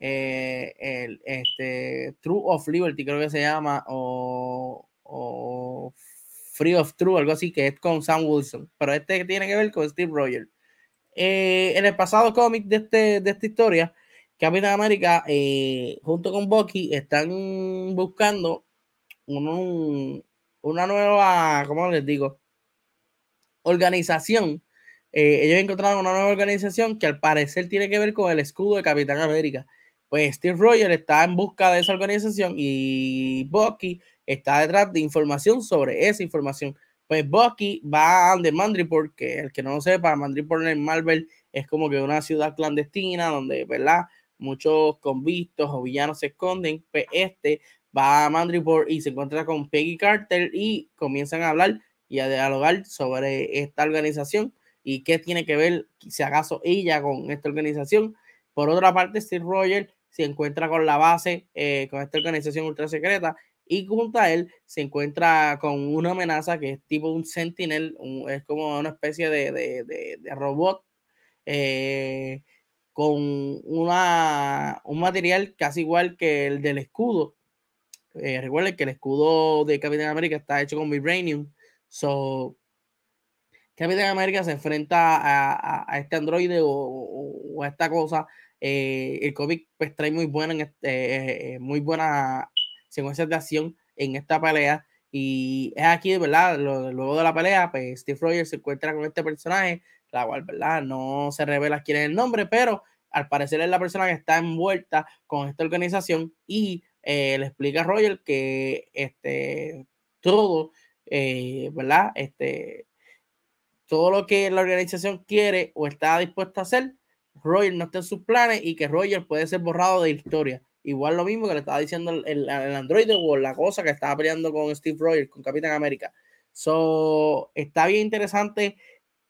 eh, el, este, True of Liberty, creo que se llama, o, Free of True, algo así, que es con Sam Wilson. Pero este tiene que ver con Steve Rogers. Eh, en el pasado cómic de, este, de esta historia, Capitán América, junto con Bucky, están buscando una nueva, ¿cómo les digo? Organización eh, ellos encontraron una nueva organización que al parecer tiene que ver con el escudo de Capitán América. Pues Steve Rogers está en busca de esa organización y Bucky está detrás de información sobre esa información. Pues Bucky va a donde Mandriport, que el que no lo sepa, Mandriport en Marvel es como que una ciudad clandestina donde, ¿verdad? Muchos convictos o villanos se esconden. Pues este va a Mandriport y se encuentra con Peggy Carter y comienzan a hablar y a dialogar sobre esta organización y qué tiene que ver, si acaso, ella con esta organización. Por otra parte, Steve Rogers se encuentra con la base, eh, con esta organización ultra secreta, y junto a él se encuentra con una amenaza que es tipo un sentinel, es como una especie de, de, de, robot eh, con una, un material casi igual que el del escudo. Eh, recuerden que el escudo de Capitán América está hecho con vibranium. So, Capitán América se enfrenta a, este androide o, a esta cosa. Eh, el cómic pues trae muy buena, en este, eh, eh, muy buena secuencias de acción en esta pelea. Y es aquí, ¿verdad? Luego de la pelea, pues Steve Rogers se encuentra con este personaje, la cual, ¿verdad? No se revela quién es el nombre, pero al parecer es la persona que está envuelta con esta organización y le explica a Roger que este, todo, ¿verdad? Este, todo lo que la organización quiere o está dispuesta a hacer, Roger no está en sus planes y que Roger puede ser borrado de historia. Igual lo mismo que le estaba diciendo el, el, Android o la cosa que estaba peleando con Steve Rogers, con Capitán América. So, está bien interesante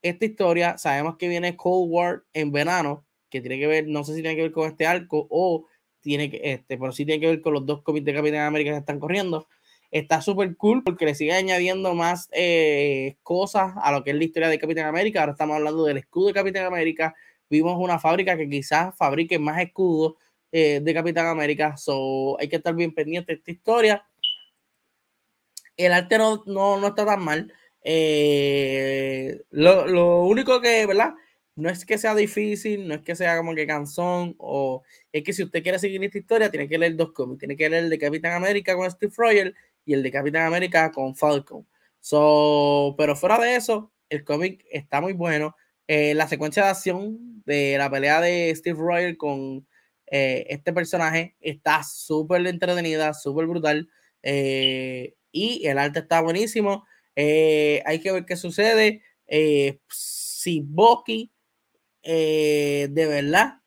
esta historia. Sabemos que viene Cold War en verano, que tiene que ver, no sé si tiene que ver con este arco o tiene que, este, pero sí tiene que ver con los dos cómics de Capitán América que están corriendo. Está súper cool porque le sigue añadiendo más eh, cosas a lo que es la historia de Capitán América. Ahora estamos hablando del escudo de Capitán América. Vimos una fábrica que quizás fabrique más escudos eh, de Capitán América. So, hay que estar bien pendiente de esta historia. El arte no, no, está tan mal. Eh, lo, lo, único que, ¿verdad? no es que sea difícil, no es que sea como que cansón, o es que si usted quiere seguir esta historia, tiene que leer dos cómics. Tiene que leer el de Capitán América con Steve Rogers y el de Capitán América con Falcon. So, pero fuera de eso, el cómic está muy bueno. Eh, la secuencia de acción de la pelea de Steve Rogers con eh, este personaje está súper entretenida, súper brutal. Eh, y el arte está buenísimo. hay que ver qué sucede. si Bucky de verdad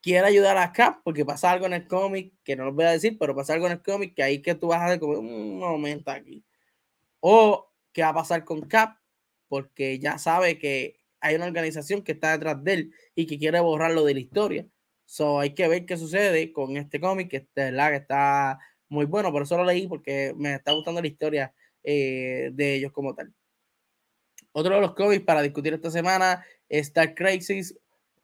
quiere ayudar a Cap, porque pasa algo en el cómic, que no lo voy a decir, pero pasa algo en el cómic que ahí que tú vas a ver como un momento aquí. O qué va a pasar con Cap, porque ya sabe que hay una organización que está detrás de él y que quiere borrarlo de la historia. So hay que ver qué sucede con este cómic, que que está muy bueno, por eso lo leí, porque me está gustando la historia eh, de ellos como tal. Otro de los cómics para discutir esta semana está Crisis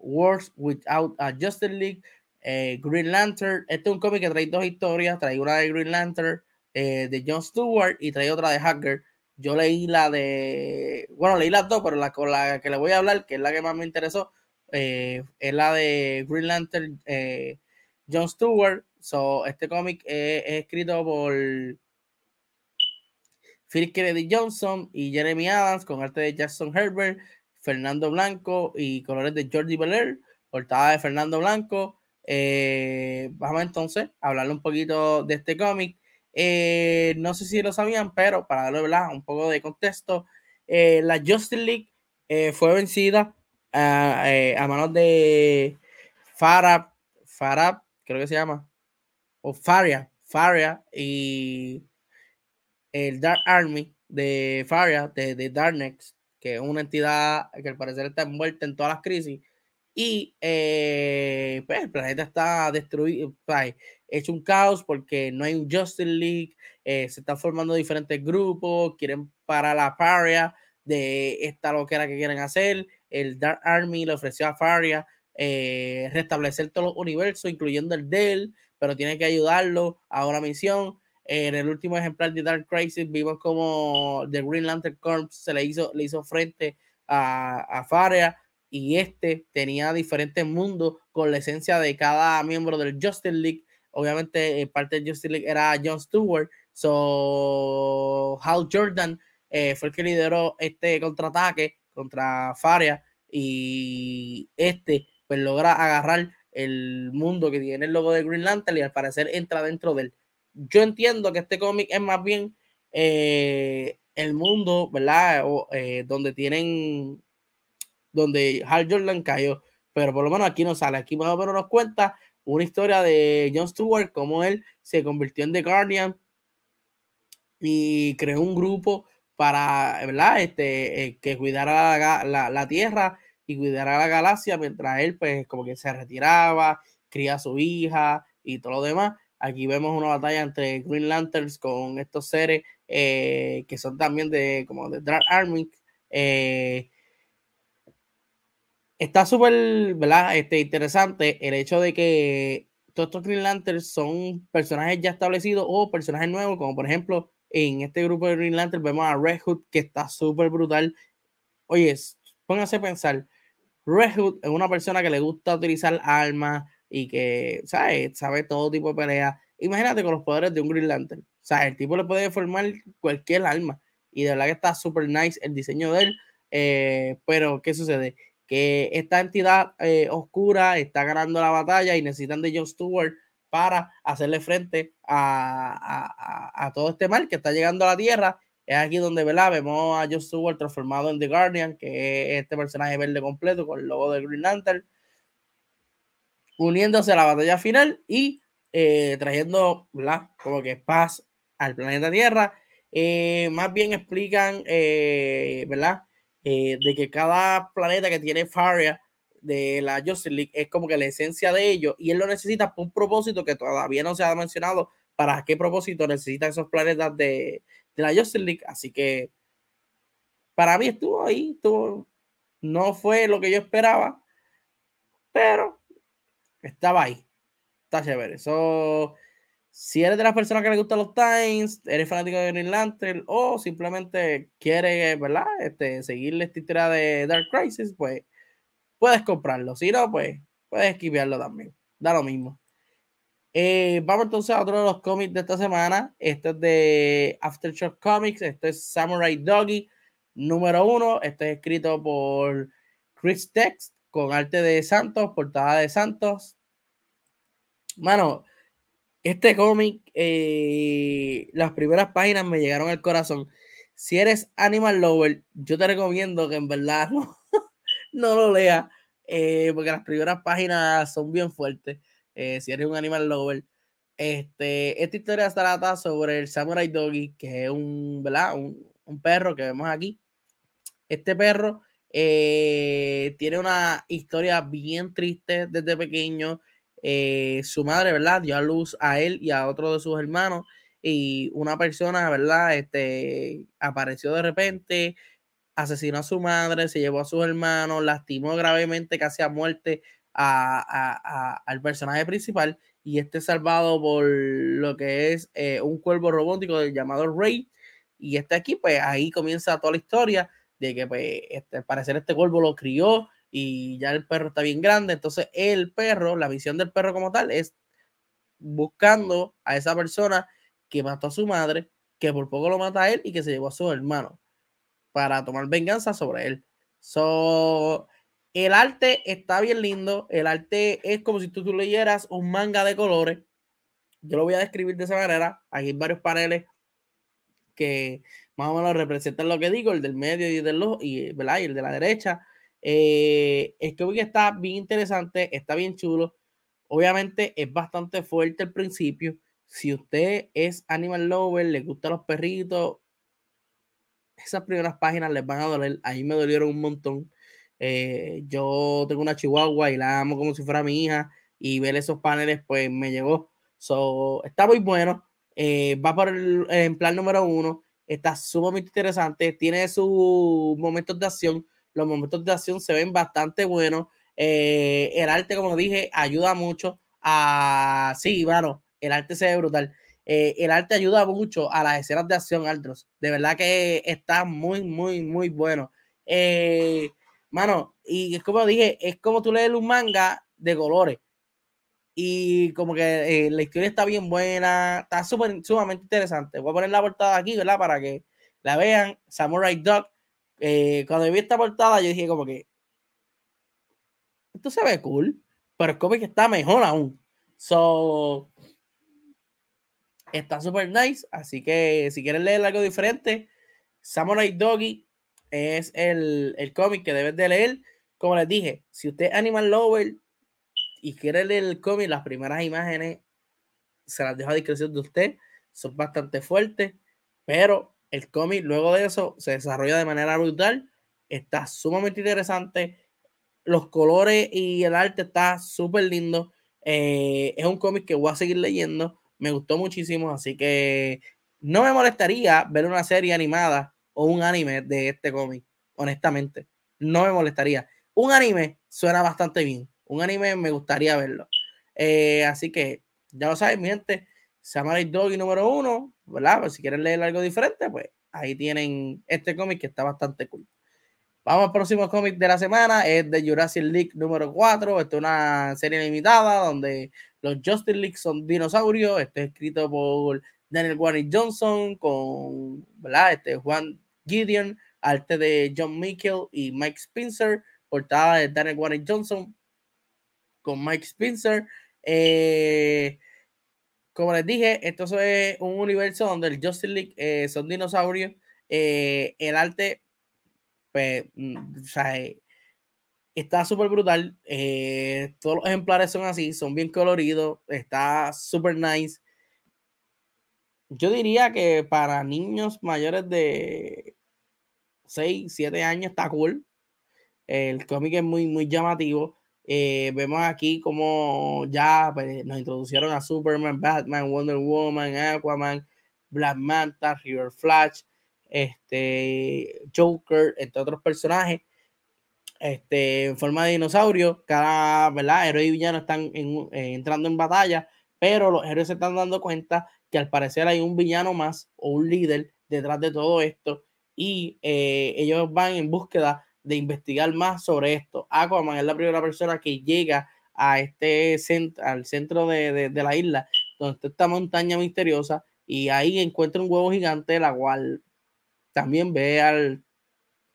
Wars Without a Justice League, eh, Green Lantern. Este es un cómic que trae dos historias. Trae una de Green Lantern eh, de John Stewart y trae otra de Hacker. Yo leí la de. Bueno, leí las dos, pero la con la que le voy a hablar, que es la que más me interesó, eh, es la de Green Lantern John Stewart. So, este cómic es escrito por Philip Kennedy Johnson y Jeremy Adams con arte de Jackson Herbert, Fernando Blanco y colores de Jordi Belair, portada de Fernando Blanco. Eh, vamos entonces a hablarle un poquito de este cómic. Eh, no sé si lo sabían, pero para darle un poco de contexto, eh, la Justice League fue vencida a, manos de Farah, Farah, creo que se llama, o Faria, Faria y el Dark Army de Faria, de, de Darknex, que es una entidad que al parecer está envuelta en todas las crisis. Y eh, pues el planeta está destruido, hecho un caos porque no hay un Justice League, eh, se están formando diferentes grupos, quieren parar la Faria de esta loquera que quieren hacer. El Dark Army le ofreció a Faria eh, restablecer todos los universos, incluyendo el de él, pero tiene que ayudarlo a una misión. En el último ejemplar de Dark Crisis vimos como The Green Lantern Corps se le hizo, le hizo frente a, a Faria y este tenía diferentes mundos con la esencia de cada miembro del Justice League. Obviamente, eh, parte del Justice League era John Stewart. So, Hal Jordan eh, fue el que lideró este contraataque contra Faria y este pues logra agarrar el mundo que tiene el logo de Green Lantern y al parecer entra dentro del yo entiendo que este cómic es más bien eh, el mundo, ¿verdad? Eh, donde tienen, donde Hal Jordan cayó, pero por lo menos aquí no sale, aquí más o menos nos cuenta una historia de John Stewart, cómo él se convirtió en The Guardian y creó un grupo para, ¿verdad? Este, eh, que cuidara la, la, Tierra y cuidara la galaxia mientras él, pues, como que se retiraba, cría a su hija y todo lo demás. Aquí vemos una batalla entre Green Lanterns con estos seres eh, que son también de como de Dark Army. Eh, está súper. Este, interesante el hecho de que todos estos Green Lanterns son personajes ya establecidos o personajes nuevos, como por ejemplo en este grupo de Green Lanterns vemos a Red Hood que está súper brutal. Oye, pónganse a pensar, Red Hood es una persona que le gusta utilizar armas, y que, ¿sabes? Sabe todo tipo de pelea. Imagínate con los poderes de un Green Lantern. O sea, el tipo le puede formar cualquier arma. Y de verdad que está súper nice el diseño de él. Eh, pero, ¿qué sucede? Que esta entidad eh, oscura está ganando la batalla y necesitan de John Stewart para hacerle frente a, todo este mal que está llegando a la Tierra. Es aquí donde ¿verdad? vemos a John Stewart transformado en The Guardian, que es este personaje verde completo con el logo de Green Lantern uniéndose a la batalla final y eh, trayendo como que paz al planeta Tierra. Eh, más bien explican, eh, ¿verdad? de que cada planeta que tiene Faria de la Justice League es como que la esencia de ellos y él lo necesita por un propósito que todavía no se ha mencionado para qué propósito necesita esos planetas de, de la Justice League. Así que para mí estuvo ahí, estuvo, no fue lo que yo esperaba, pero estaba ahí. Está chévere. So, si eres de las personas que le gustan los Times, eres fanático de Green Lantern o simplemente quieres, ¿verdad? Este, seguirle esta historia de Dark Crisis, pues puedes comprarlo. Si no, pues puedes esquivarlo también. Da lo mismo. Eh, vamos entonces a otro de los cómics de esta semana. Este es de Aftershock Comics. Este es Samurai Doggy número uno. Este es escrito por Chris Tex con arte de Santos, portada de Santos. Mano, este cómic, eh, las primeras páginas me llegaron al corazón. Si eres Animal Lover, yo te recomiendo que en verdad no, no lo leas, eh, porque las primeras páginas son bien fuertes. Eh, si eres un Animal Lover, este, esta historia trata sobre el Samurai Doggy, que es un, ¿verdad? Un, un perro que vemos aquí. Este perro tiene una historia bien triste desde pequeño. Eh, su madre, ¿verdad? Dio a luz a él y a otro de sus hermanos y una persona, ¿verdad? Este, apareció de repente, asesinó a su madre, se llevó a sus hermanos, lastimó gravemente, casi a muerte a, al personaje principal y este salvado por lo que es eh, un cuervo robótico llamado Rey. Y este aquí, pues ahí comienza toda la historia que, pues, este, al parecer este cuervo lo crió y ya el perro está bien grande. Entonces, el perro, la visión del perro como tal es buscando a esa persona que mató a su madre, que por poco lo mata a él y que se llevó a su hermano para tomar venganza sobre él. So, el arte está bien lindo. El arte es como si tú, tú leyeras un manga de colores. Yo lo voy a describir de esa manera. Aquí hay varios paneles que más o menos representan lo que digo, el del medio y, del, y, ¿verdad? y el de la derecha eh, es que está bien interesante, está bien chulo. Obviamente es bastante fuerte al principio. Si usted es animal lover, le gustan los perritos, esas primeras páginas les van a doler. Ahí me dolieron un montón. Eh, yo tengo una chihuahua y la amo como si fuera mi hija y ver esos paneles pues me llegó. So, está muy bueno. Eh, va por el, en plan número uno. Está sumamente interesante. Tiene sus momentos de acción los momentos de acción se ven bastante buenos. Eh, el arte, como dije, ayuda mucho a. Sí, bueno, el arte se ve brutal. Eh, el arte ayuda mucho a las escenas de acción, Aldros. De verdad que está muy, muy, muy bueno. Eh, mano, y es como dije, es como tú lees un manga de colores. Y como que la historia está bien buena, está súper, sumamente interesante. Voy a poner la portada aquí, ¿verdad? Para que la vean. Samurai Dog eh, cuando vi esta portada, yo dije como que esto se ve cool, pero el cómic está mejor aún. So, está super nice. Así que si quieres leer algo diferente, Samurai Doggy es el, el cómic que debes de leer. Como les dije, si usted es Animal Lover y quiere leer el cómic, las primeras imágenes se las dejo a discreción de usted. Son bastante fuertes, pero el cómic luego de eso se desarrolla de manera brutal. Está sumamente interesante. Los colores y el arte está súper lindo. Eh, es un cómic que voy a seguir leyendo. Me gustó muchísimo, así que no me molestaría ver una serie animada o un anime de este cómic, honestamente. No me molestaría. Un anime suena bastante bien. Un anime me gustaría verlo. Eh, así que ya lo saben, mi gente. Samurai Doggy número uno, ¿verdad? Pues si quieren leer algo diferente, pues ahí tienen este cómic que está bastante cool. Vamos al próximo cómic de la semana, es de Jurassic League número 4. Esta es una serie limitada donde los Justice League son dinosaurios. Este es escrito por Daniel Warren Johnson con ¿verdad? Este, Juan Gideon, arte de John Michael y Mike Spencer, portada de Daniel Warren Johnson con Mike Spencer. Eh, como les dije, esto es un universo donde el Justice League eh, son dinosaurios. Eh, el arte, pues, mm, está súper brutal. todos los ejemplares son así, son bien coloridos, está súper nice. Yo diría que para niños mayores de 6, 7 años está cool. El cómic es muy, muy llamativo. Eh, vemos aquí como ya pues, nos introducieron a Superman, Batman, Wonder Woman, Aquaman, Black Manta, River Flash, este, Joker, entre otros personajes este, en forma de dinosaurio. Cada ¿verdad? héroe y villano están eh, entrando en batalla, pero los héroes se están dando cuenta que al parecer hay un villano más o un líder detrás de todo esto y eh, ellos van en búsqueda de investigar más sobre esto. Aquaman es la primera persona que llega a este centro, al centro de, de, la isla, donde está esta montaña misteriosa, y ahí encuentra un huevo gigante, la cual también ve al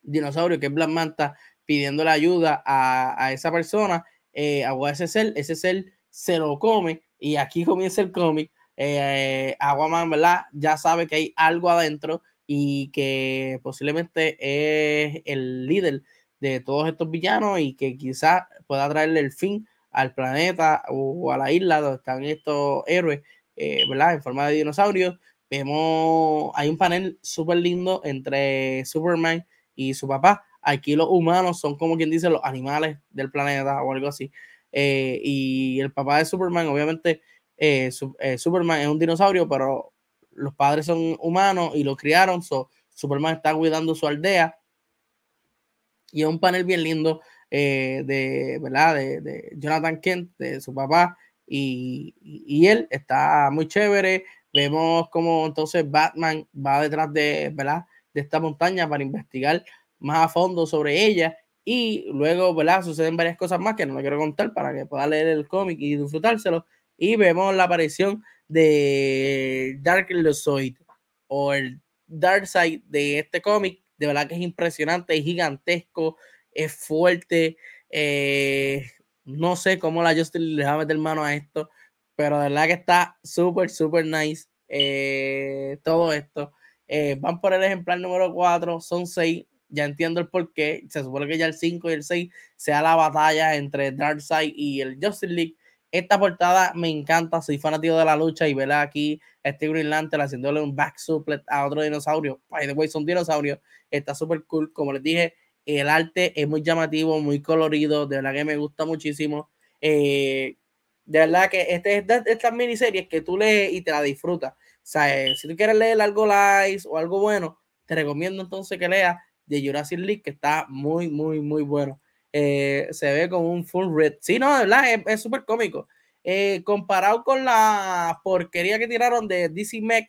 dinosaurio que es Black Manta pidiéndole ayuda a, a esa persona, eh, a ese ser, ese ser se lo come y aquí comienza el cómic. Eh, Aguaman, ¿verdad? Ya sabe que hay algo adentro y que posiblemente es el líder de todos estos villanos y que quizás pueda traerle el fin al planeta o a la isla donde están estos héroes, eh, ¿verdad? En forma de dinosaurios. Vemos, hay un panel súper lindo entre Superman y su papá, Aquí los humanos son como quien dice los animales del planeta o algo así. Eh, y el papá de Superman, obviamente, eh, eh, Superman es un dinosaurio, pero los padres son humanos y lo criaron. So, Superman está cuidando su aldea. Y es un panel bien lindo de, ¿verdad? De, Jonathan Kent, de su papá. Y, y, él está muy chévere. Vemos como entonces Batman va detrás de, ¿verdad? de esta montaña para investigar más a fondo sobre ella y luego, ¿verdad? Suceden varias cosas más que no me quiero contar para que pueda leer el cómic y disfrutárselo. Y vemos la aparición de Dark Lozoid o el Dark Side de este cómic. De verdad que es impresionante, es gigantesco, es fuerte. Eh, no sé cómo la Justin le va a meter mano a esto, pero de verdad que está súper, súper nice eh, todo esto. Eh, van por el ejemplar número 4, son 6 ya entiendo el por qué. Se supone que ya el 5 y el 6 sea la batalla entre Darkseid y el Justice League. Esta portada me encanta, soy fanático de la lucha y verla aquí este Green Lantern haciéndole un back suplet a otro dinosaurio. By the way, son dinosaurios. Está súper cool. Como les dije, el arte es muy llamativo, muy colorido. De verdad que me gusta muchísimo. Eh, de verdad que este estas miniseries que tú lees y te la disfrutas. O sea, eh, si tú quieres leer algo light o algo bueno, te recomiendo entonces que leas de Jurassic League, que está muy, muy, muy bueno. Eh, se ve como un full red. Sí, no, de verdad, es súper cómico. Eh, comparado con la porquería que tiraron de DC Mech,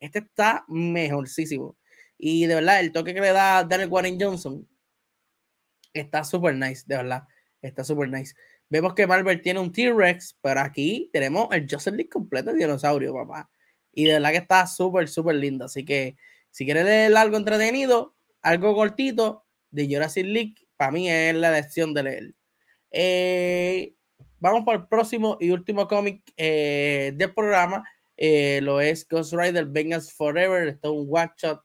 este está mejorcísimo. Y de verdad, el toque que le da Daniel Warren Johnson está súper nice, de verdad. Está súper nice. Vemos que Marvel tiene un T-Rex, pero aquí tenemos el Joseph League completo de dinosaurio, papá. Y de verdad que está súper, súper lindo. Así que si quieres leer algo entretenido, algo cortito de Jurassic League, para mí es la lección de leer. Eh, vamos por el próximo y último cómic eh, del programa. Eh, lo es Ghost Rider Vengeance Forever. Esto es un one shot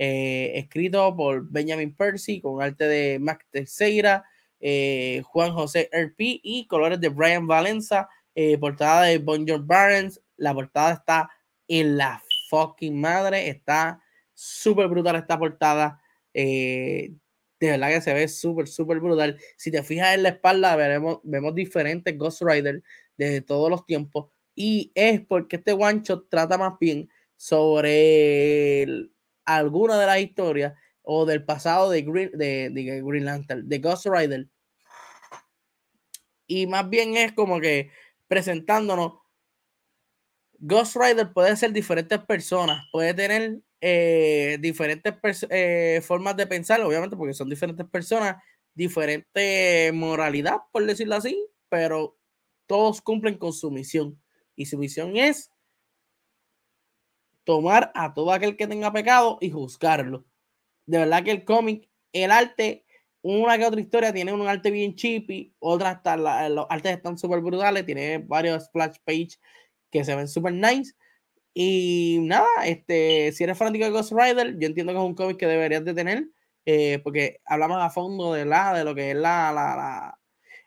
escrito por Benjamin Percy con arte de Max Teixeira, Juan José RP y colores de Brian Valenza. portada de Bonjour Barnes. La portada está en la fucking madre. Está súper brutal esta portada. De verdad que se ve súper, súper brutal. Si te fijas en la espalda, veremos, vemos diferentes Ghost Rider desde todos los tiempos. Y es porque este one shot trata más bien sobre alguna de las historias o del pasado de Green, de, de Green Lantern, de Ghost Rider. Y más bien es como que presentándonos. Ghost Rider puede ser diferentes personas, puede tener eh, diferentes eh, formas de pensar, obviamente, porque son diferentes personas, diferente moralidad, por decirlo así, pero todos cumplen con su misión. Y su misión es tomar a todo aquel que tenga pecado y juzgarlo. De verdad que el cómic, el arte, una que otra historia tiene un arte bien chippy, otras los artes están súper brutales, tiene varios splash page que se ven súper nice y nada, este, si eres fanático de Ghost Rider, yo entiendo que es un cómic que deberías de tener, eh, porque hablamos a fondo de, la, de lo que es la, la,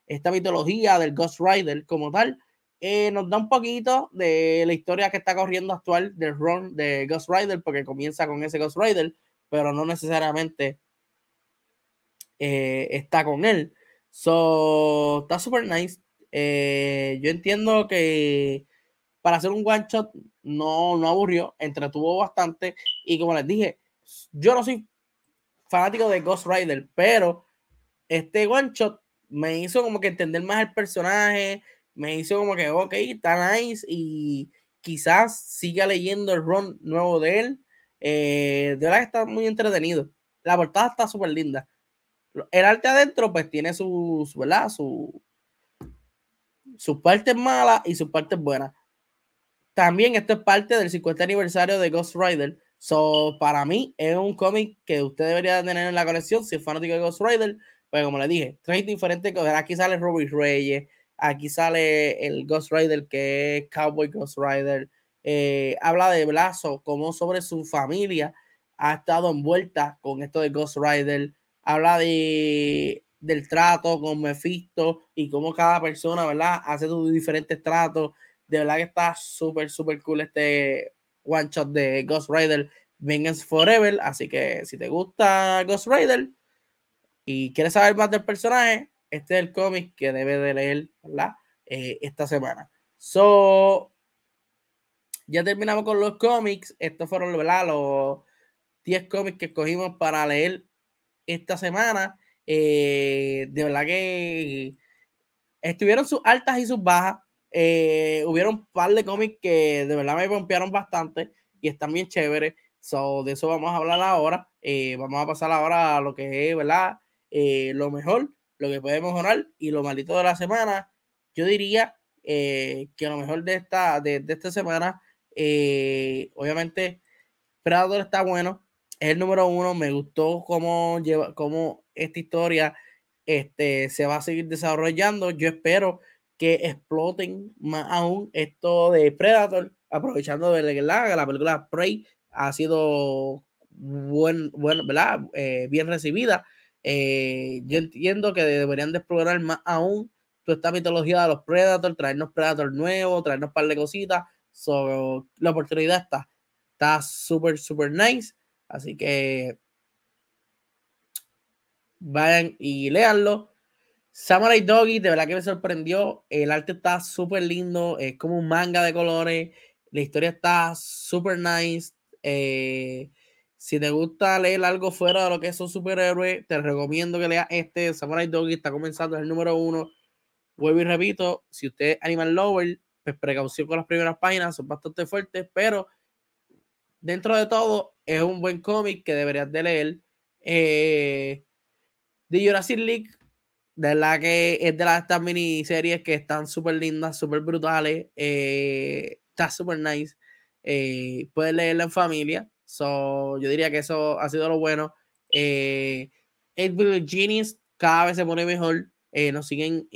esta mitología del Ghost Rider como tal. Eh, nos da un poquito de la historia que está corriendo actual del run de Ghost Rider, porque comienza con ese Ghost Rider, pero no necesariamente eh, está con él. So, está super nice. Yo entiendo que para hacer un one shot no, no aburrió, entretuvo bastante. Y como les dije, yo no soy fanático de Ghost Rider, pero este one shot me hizo como que entender más el personaje, me hizo como que, ok, está nice y quizás siga leyendo el run nuevo de él. Eh, de verdad que está muy entretenido. La portada está súper linda. El arte adentro, pues tiene sus, ¿verdad? Su, sus partes malas y sus partes buenas. También esto es parte del 50 aniversario de Ghost Rider. So, para mí es un cómic que usted debería tener en la colección si es fanático de Ghost Rider. Pues como le dije, tres diferentes cosas. Aquí sale Robert Reyes, aquí sale el Ghost Rider que es Cowboy Ghost Rider. Eh, habla de Blazo, como sobre su familia ha estado envuelta con esto de Ghost Rider. Habla de, del trato con Mephisto y cómo cada persona, ¿verdad? Hace sus diferentes tratos. De verdad que está súper, súper cool este one shot de Ghost Rider Vengeance Forever. Así que si te gusta Ghost Rider y quieres saber más del personaje, este es el cómic que debe de leer. Eh, esta semana. So, ya terminamos con los cómics. Estos fueron, ¿verdad? Los 10 cómics que escogimos para leer esta semana. Eh, de verdad que estuvieron sus altas y sus bajas. Eh, hubieron un par de cómics que de verdad me pompearon bastante y están bien chéveres. So, de eso vamos a hablar ahora. Eh, vamos a pasar ahora a lo que es, ¿verdad? lo mejor, lo que puede mejorar y lo maldito de la semana. Yo diría que lo mejor de esta, de esta semana, obviamente, Predator está bueno es el número uno. Me gustó cómo, lleva, cómo esta historia este, se va a seguir desarrollando. Yo espero que exploten más aún esto de Predator, aprovechando de la, película Prey ha sido buen, buen, ¿verdad? Eh, bien recibida. Eh, yo entiendo que deberían de explorar más aún toda esta mitología de los Predators, traernos Predator nuevos, traernos un par de cositas. So, la oportunidad está. Está súper, súper nice. Así que vayan y léanlo. Samurai Doggy, de verdad que me sorprendió. El arte está súper lindo, es como un manga de colores. La historia está súper nice. Eh, si te gusta leer algo fuera de lo que es un te recomiendo que leas este. Samurai Doggy está comenzando, el número uno. Vuelvo y repito, si usted es Animal Lover, pues precaución con las primeras páginas, son bastante fuertes, pero dentro de todo, es un buen cómic que deberías de leer. Eh, de Jurassic League, de la que es de las estas miniseries que están súper lindas, súper brutales. Eh, está súper nice. Eh, puedes leerla en familia. So, yo diría que eso ha sido lo bueno. Eh, Genius cada vez se pone mejor. Eh, nos siguen,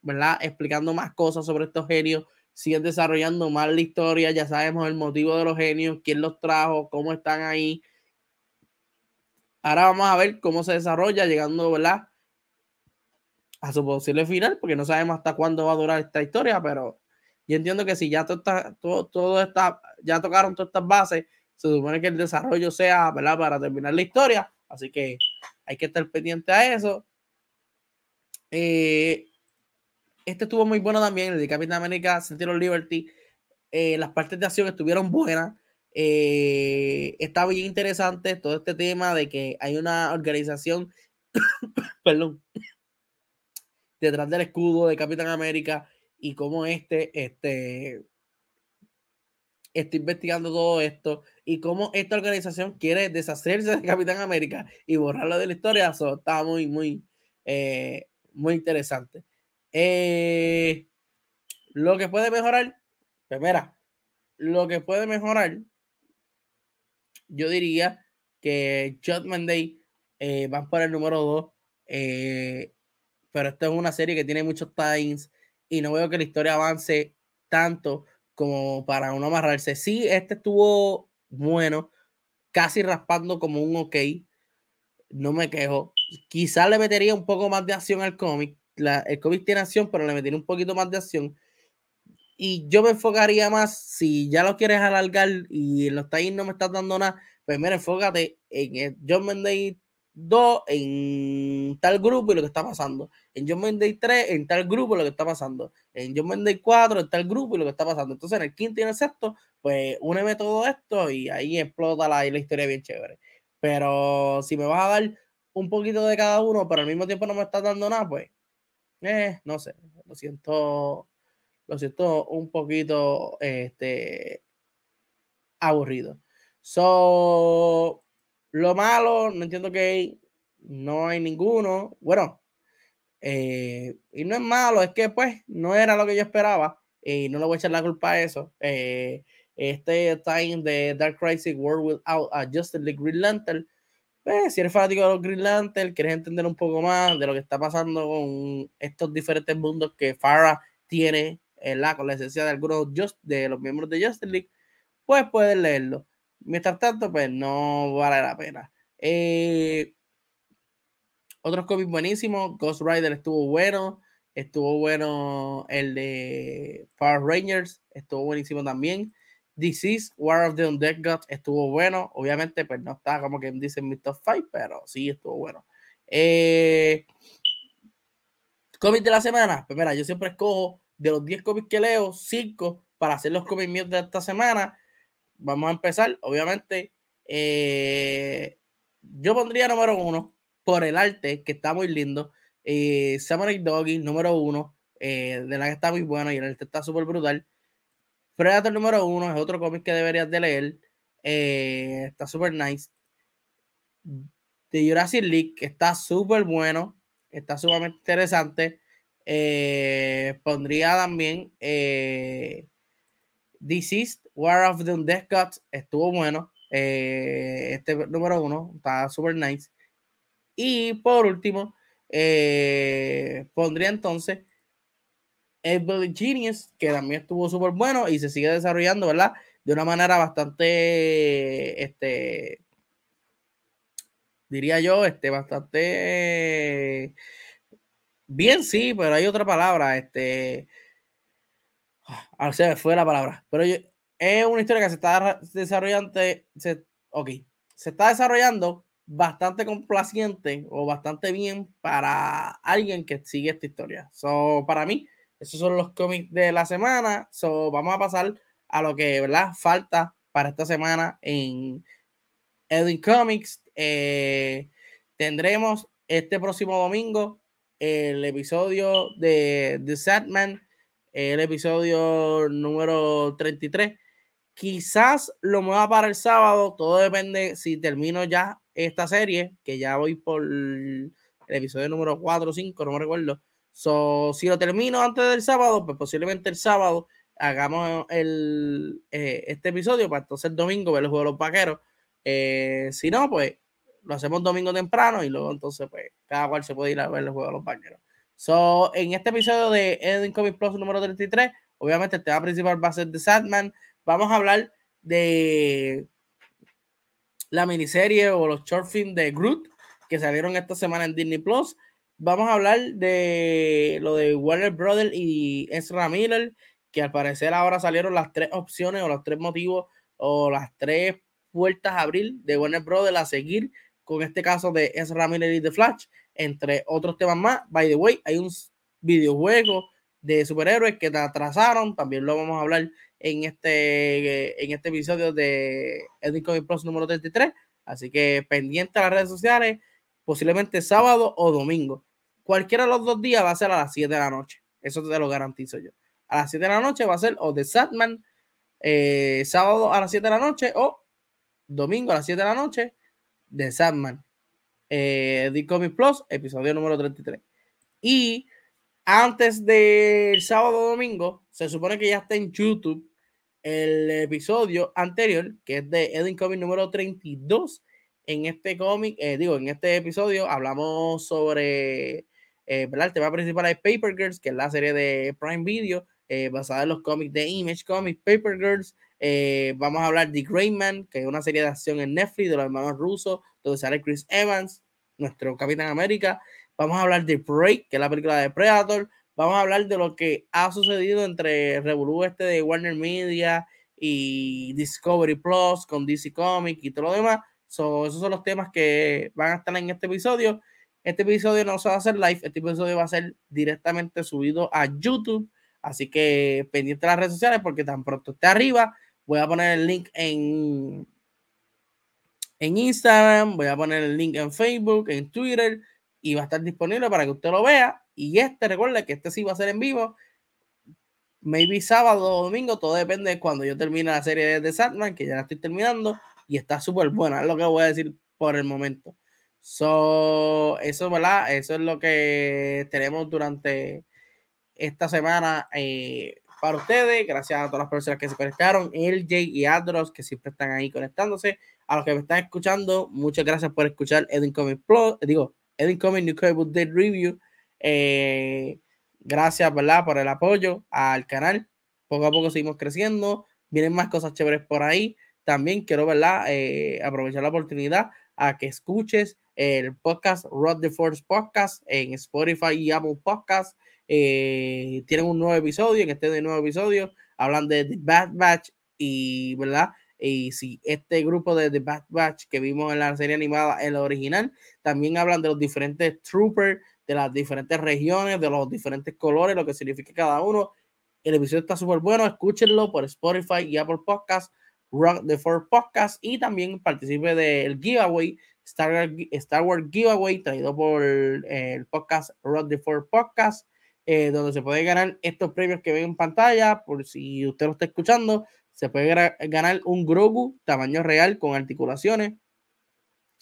¿verdad? Explicando más cosas sobre estos genios siguen desarrollando más la historia, ya sabemos el motivo de los genios, quién los trajo, cómo están ahí. Ahora vamos a ver cómo se desarrolla, llegando, ¿verdad? A su posible final, porque no sabemos hasta cuándo va a durar esta historia, pero yo entiendo que si ya todo está, todo, todo está, ya tocaron todas estas bases, se supone que el desarrollo sea. Para terminar la historia, así que hay que estar pendiente a eso. Eh, este estuvo muy bueno también, el de Capitán América Sentieron Liberty. Eh, las partes de acción estuvieron buenas. Eh, está bien interesante todo este tema de que hay una organización, perdón, detrás del escudo de Capitán América y cómo este, este, está investigando todo esto y cómo esta organización quiere deshacerse de Capitán América y borrarlo de la historia. Eso está muy, muy, eh, muy interesante. Eh, lo que puede mejorar, primera, pues lo que puede mejorar, yo diría que Judgment Day eh, van por el número 2, eh, pero esto es una serie que tiene muchos times y no veo que la historia avance tanto como para uno amarrarse. Sí, este estuvo bueno, casi raspando como un ok, no me quejo. Quizás le metería un poco más de acción al cómic, el COVID tiene acción, pero le metí un poquito más de acción. Y yo me enfocaría más, si ya lo quieres alargar y en los times no me estás dando nada, pues mira, enfócate en John Menday 2 en tal grupo y lo que está pasando. En John Menday 3 en tal grupo y lo que está pasando. En John Menday 4 en tal grupo y lo que está pasando. Entonces en el quinto y en el sexto, pues úneme todo esto y ahí explota la, la historia bien chévere. Pero si me vas a dar un poquito de cada uno, pero al mismo tiempo no me estás dando nada, pues, eh, no sé, lo siento, lo siento un poquito, este, aburrido. So, lo malo, no entiendo que no hay ninguno. Bueno, eh, y no es malo, es que pues no era lo que yo esperaba y no le voy a echar la culpa a eso. Eh, este time de Dark Crisis World Without a Justice League Green Lantern, pues, si eres fanático de los Green Lantern, quieres entender un poco más de lo que está pasando con estos diferentes mundos que Farah tiene la con la esencia de algunos just, de los miembros de Justice League, pues puedes leerlo. Mientras tanto, pues no vale la pena. Eh, otros cómics buenísimos. Ghost Rider estuvo bueno. Estuvo bueno el de Power Rangers. Estuvo buenísimo también. Disease, War of the Undead Gods estuvo bueno. Obviamente, pues no está como que dicen mi top 5, pero sí estuvo bueno. Eh, de la semana. Pues mira, yo siempre escojo de los 10 cómics que leo, 5 para hacer los cómics míos de esta semana vamos a empezar. Obviamente, eh, yo pondría número uno por el arte, que está muy lindo. Eh, Samurai Doggy, número uno, eh, de la que está muy bueno y el arte está súper brutal. Predator número uno es otro cómic que deberías de leer. Eh, está súper nice. De Jurassic League, que está súper bueno. Está sumamente interesante. pondría también Deceased, War of the Undead Gods, estuvo bueno. Eh, este número uno está super nice. Y por último, eh, pondría entonces Evil Genius, que también estuvo súper bueno y se sigue desarrollando, ¿verdad? De una manera bastante, este, diría yo, este, bastante bien, sí, pero hay otra palabra, este, Ahora se me fue la palabra. Pero es una historia que se está desarrollando. Se, ok. Se está desarrollando bastante complaciente o bastante bien para alguien que sigue esta historia. So, para mí, esos son los cómics de la semana. So, vamos a pasar a lo que, ¿verdad? Falta para esta semana en Edwin Comics. Eh, tendremos este próximo domingo el episodio de The Sadman el episodio número 33. Quizás lo mueva para el sábado, todo depende si termino ya esta serie, que ya voy por el episodio número 4 o 5, no me recuerdo. So, si lo termino antes del sábado, pues posiblemente el sábado hagamos el, eh, este episodio para entonces el domingo ver el juego de los vaqueros. Eh, si no, pues lo hacemos domingo temprano y luego entonces pues cada cual se puede ir a ver el juego de los vaqueros. So, en este episodio de Edwin Comic Plus número 33, obviamente el tema principal va a ser The Sadman. Vamos a hablar de la miniserie o los short films de Groot que salieron esta semana en Disney Plus. Vamos a hablar de lo de Warner Brothers y Ezra Miller, que al parecer ahora salieron las tres opciones o los tres motivos o las tres puertas a abrir de Warner Brothers a seguir con este caso de Ezra Miller y The Flash entre otros temas más. By the way, hay un videojuego de superhéroes que atrasaron, también lo vamos a hablar en este, en este episodio de Edwin Comic Plus número 33. Así que pendiente a las redes sociales, posiblemente sábado o domingo. Cualquiera de los dos días va a ser a las 7 de la noche. Eso te lo garantizo yo. A las 7 de la noche va a ser o de Satman, eh, sábado a las 7 de la noche o domingo a las 7 de la noche de Satman eh, The Comic Plus, episodio número 33. Y antes del sábado domingo, se supone que ya está en YouTube el episodio anterior, que es de Edwin Comic número 32. En este cómic, eh, digo, en este episodio hablamos sobre eh, el tema principal de Paper Girls, que es la serie de Prime Video, eh, basada en los cómics de Image Comics, Paper Girls. vamos a hablar de Greyman, que es una serie de acción en Netflix de los hermanos rusos, donde sale Chris Evans nuestro Capitán América. Vamos a hablar de Prey, que es la película de Predator. Vamos a hablar de lo que ha sucedido entre Revolú este de Warner Media y Discovery Plus con DC Comics y todo lo demás. So, esos son los temas que van a estar en este episodio. Este episodio no se va a hacer live, este episodio va a ser directamente subido a YouTube. Así que pendiente de las redes sociales porque tan pronto esté arriba, voy a poner el link en, en Instagram, voy a poner el link en Facebook, en Twitter y va a estar disponible para que usted lo vea. Y este, recuerde que este sí va a ser en vivo. Maybe sábado o domingo, todo depende de cuando yo termine la serie de Sandman, que ya la estoy terminando y está súper buena, es lo que voy a decir por el momento. So, eso, ¿verdad? Eso es lo que tenemos durante esta semana eh, para ustedes. Gracias a todas las personas que se conectaron, LJ y Adros, que siempre están ahí conectándose. A los que me están escuchando, muchas gracias por escuchar Edwin Comic Plus, digo, Edwin Comic New Comic Book Day Review. Eh, gracias, ¿verdad? Por el apoyo al canal. Poco a poco seguimos creciendo. Vienen más cosas chéveres por ahí también quiero, ¿verdad? Eh, aprovechar la oportunidad a que escuches el podcast Rod the Force Podcast en Spotify y Apple Podcast. Eh, tienen un nuevo episodio, en este nuevo episodio hablan de The Bad Batch y, ¿verdad? Y si este grupo de The Bad Batch que vimos en la serie animada, en la original, también hablan de los diferentes troopers, de las diferentes regiones, de los diferentes colores, lo que significa cada uno. El episodio está súper bueno, escúchenlo por Spotify y Apple Podcast Rock the Four Podcast y también participe del giveaway Star, Star Wars Giveaway traído por el podcast Rock the Four Podcast, eh, donde se puede ganar estos premios que ven en pantalla. Por si usted lo está escuchando, se puede ganar un Grogu tamaño real con articulaciones.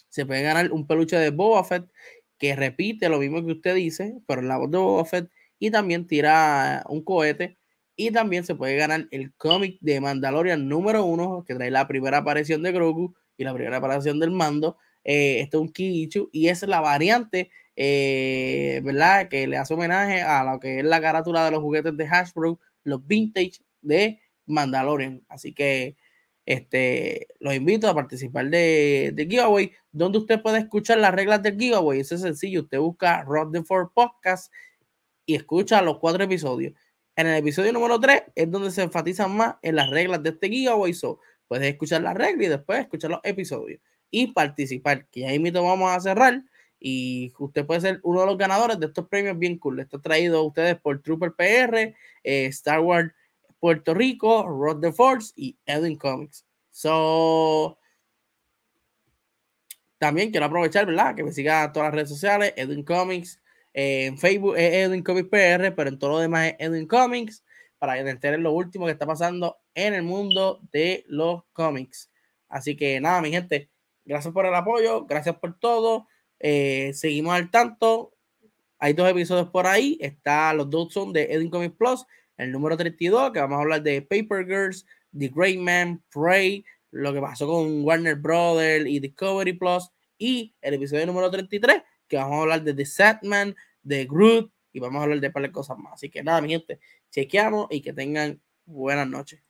Se puede ganar un peluche de Boba Fett que repite lo mismo que usted dice, pero en la voz de Boba Fett y también tira un cohete y también se puede ganar el cómic de Mandalorian número uno, que trae la primera aparición de Grogu y la primera aparición del mando. Eh, esto es un Kiichu y es la variante, eh, ¿verdad? Que le hace homenaje a lo que es la carátula de los juguetes de Hasbro, los vintage de Mandalorian. Así que este, los invito a participar de, de giveaway, donde usted puede escuchar las reglas del giveaway. Eso es sencillo. Usted busca Rod the Four Podcast y escucha los cuatro episodios. En el episodio número 3 es donde se enfatizan más en las reglas de este giveaway. So, puedes escuchar las reglas y después escuchar los episodios y participar. Que ahí mismo vamos a cerrar. Y usted puede ser uno de los ganadores de estos premios bien cool. Esto traído a ustedes por Trooper PR, eh, Star Wars Puerto Rico, Rod the Force y Edwin Comics. So, también quiero aprovechar, ¿verdad? Que me siga a todas las redes sociales, Edwin Comics, en Facebook es Edwin Comics PR, pero en todo lo demás es Edwin Comics, para que enteren lo último que está pasando en el mundo de los cómics. Así que nada, mi gente, gracias por el apoyo, gracias por todo. Eh, seguimos al tanto. Hay dos episodios por ahí. Está los dos son de Edwin Comics Plus, el número 32, que vamos a hablar de Paper Girls, The Great Man, Prey, lo que pasó con Warner Brothers y Discovery Plus, y el episodio número 33, que vamos a hablar de The Satman, de Groot y vamos a hablar de un par de cosas más. Así que nada, mi gente, chequeamos y que tengan buenas noches.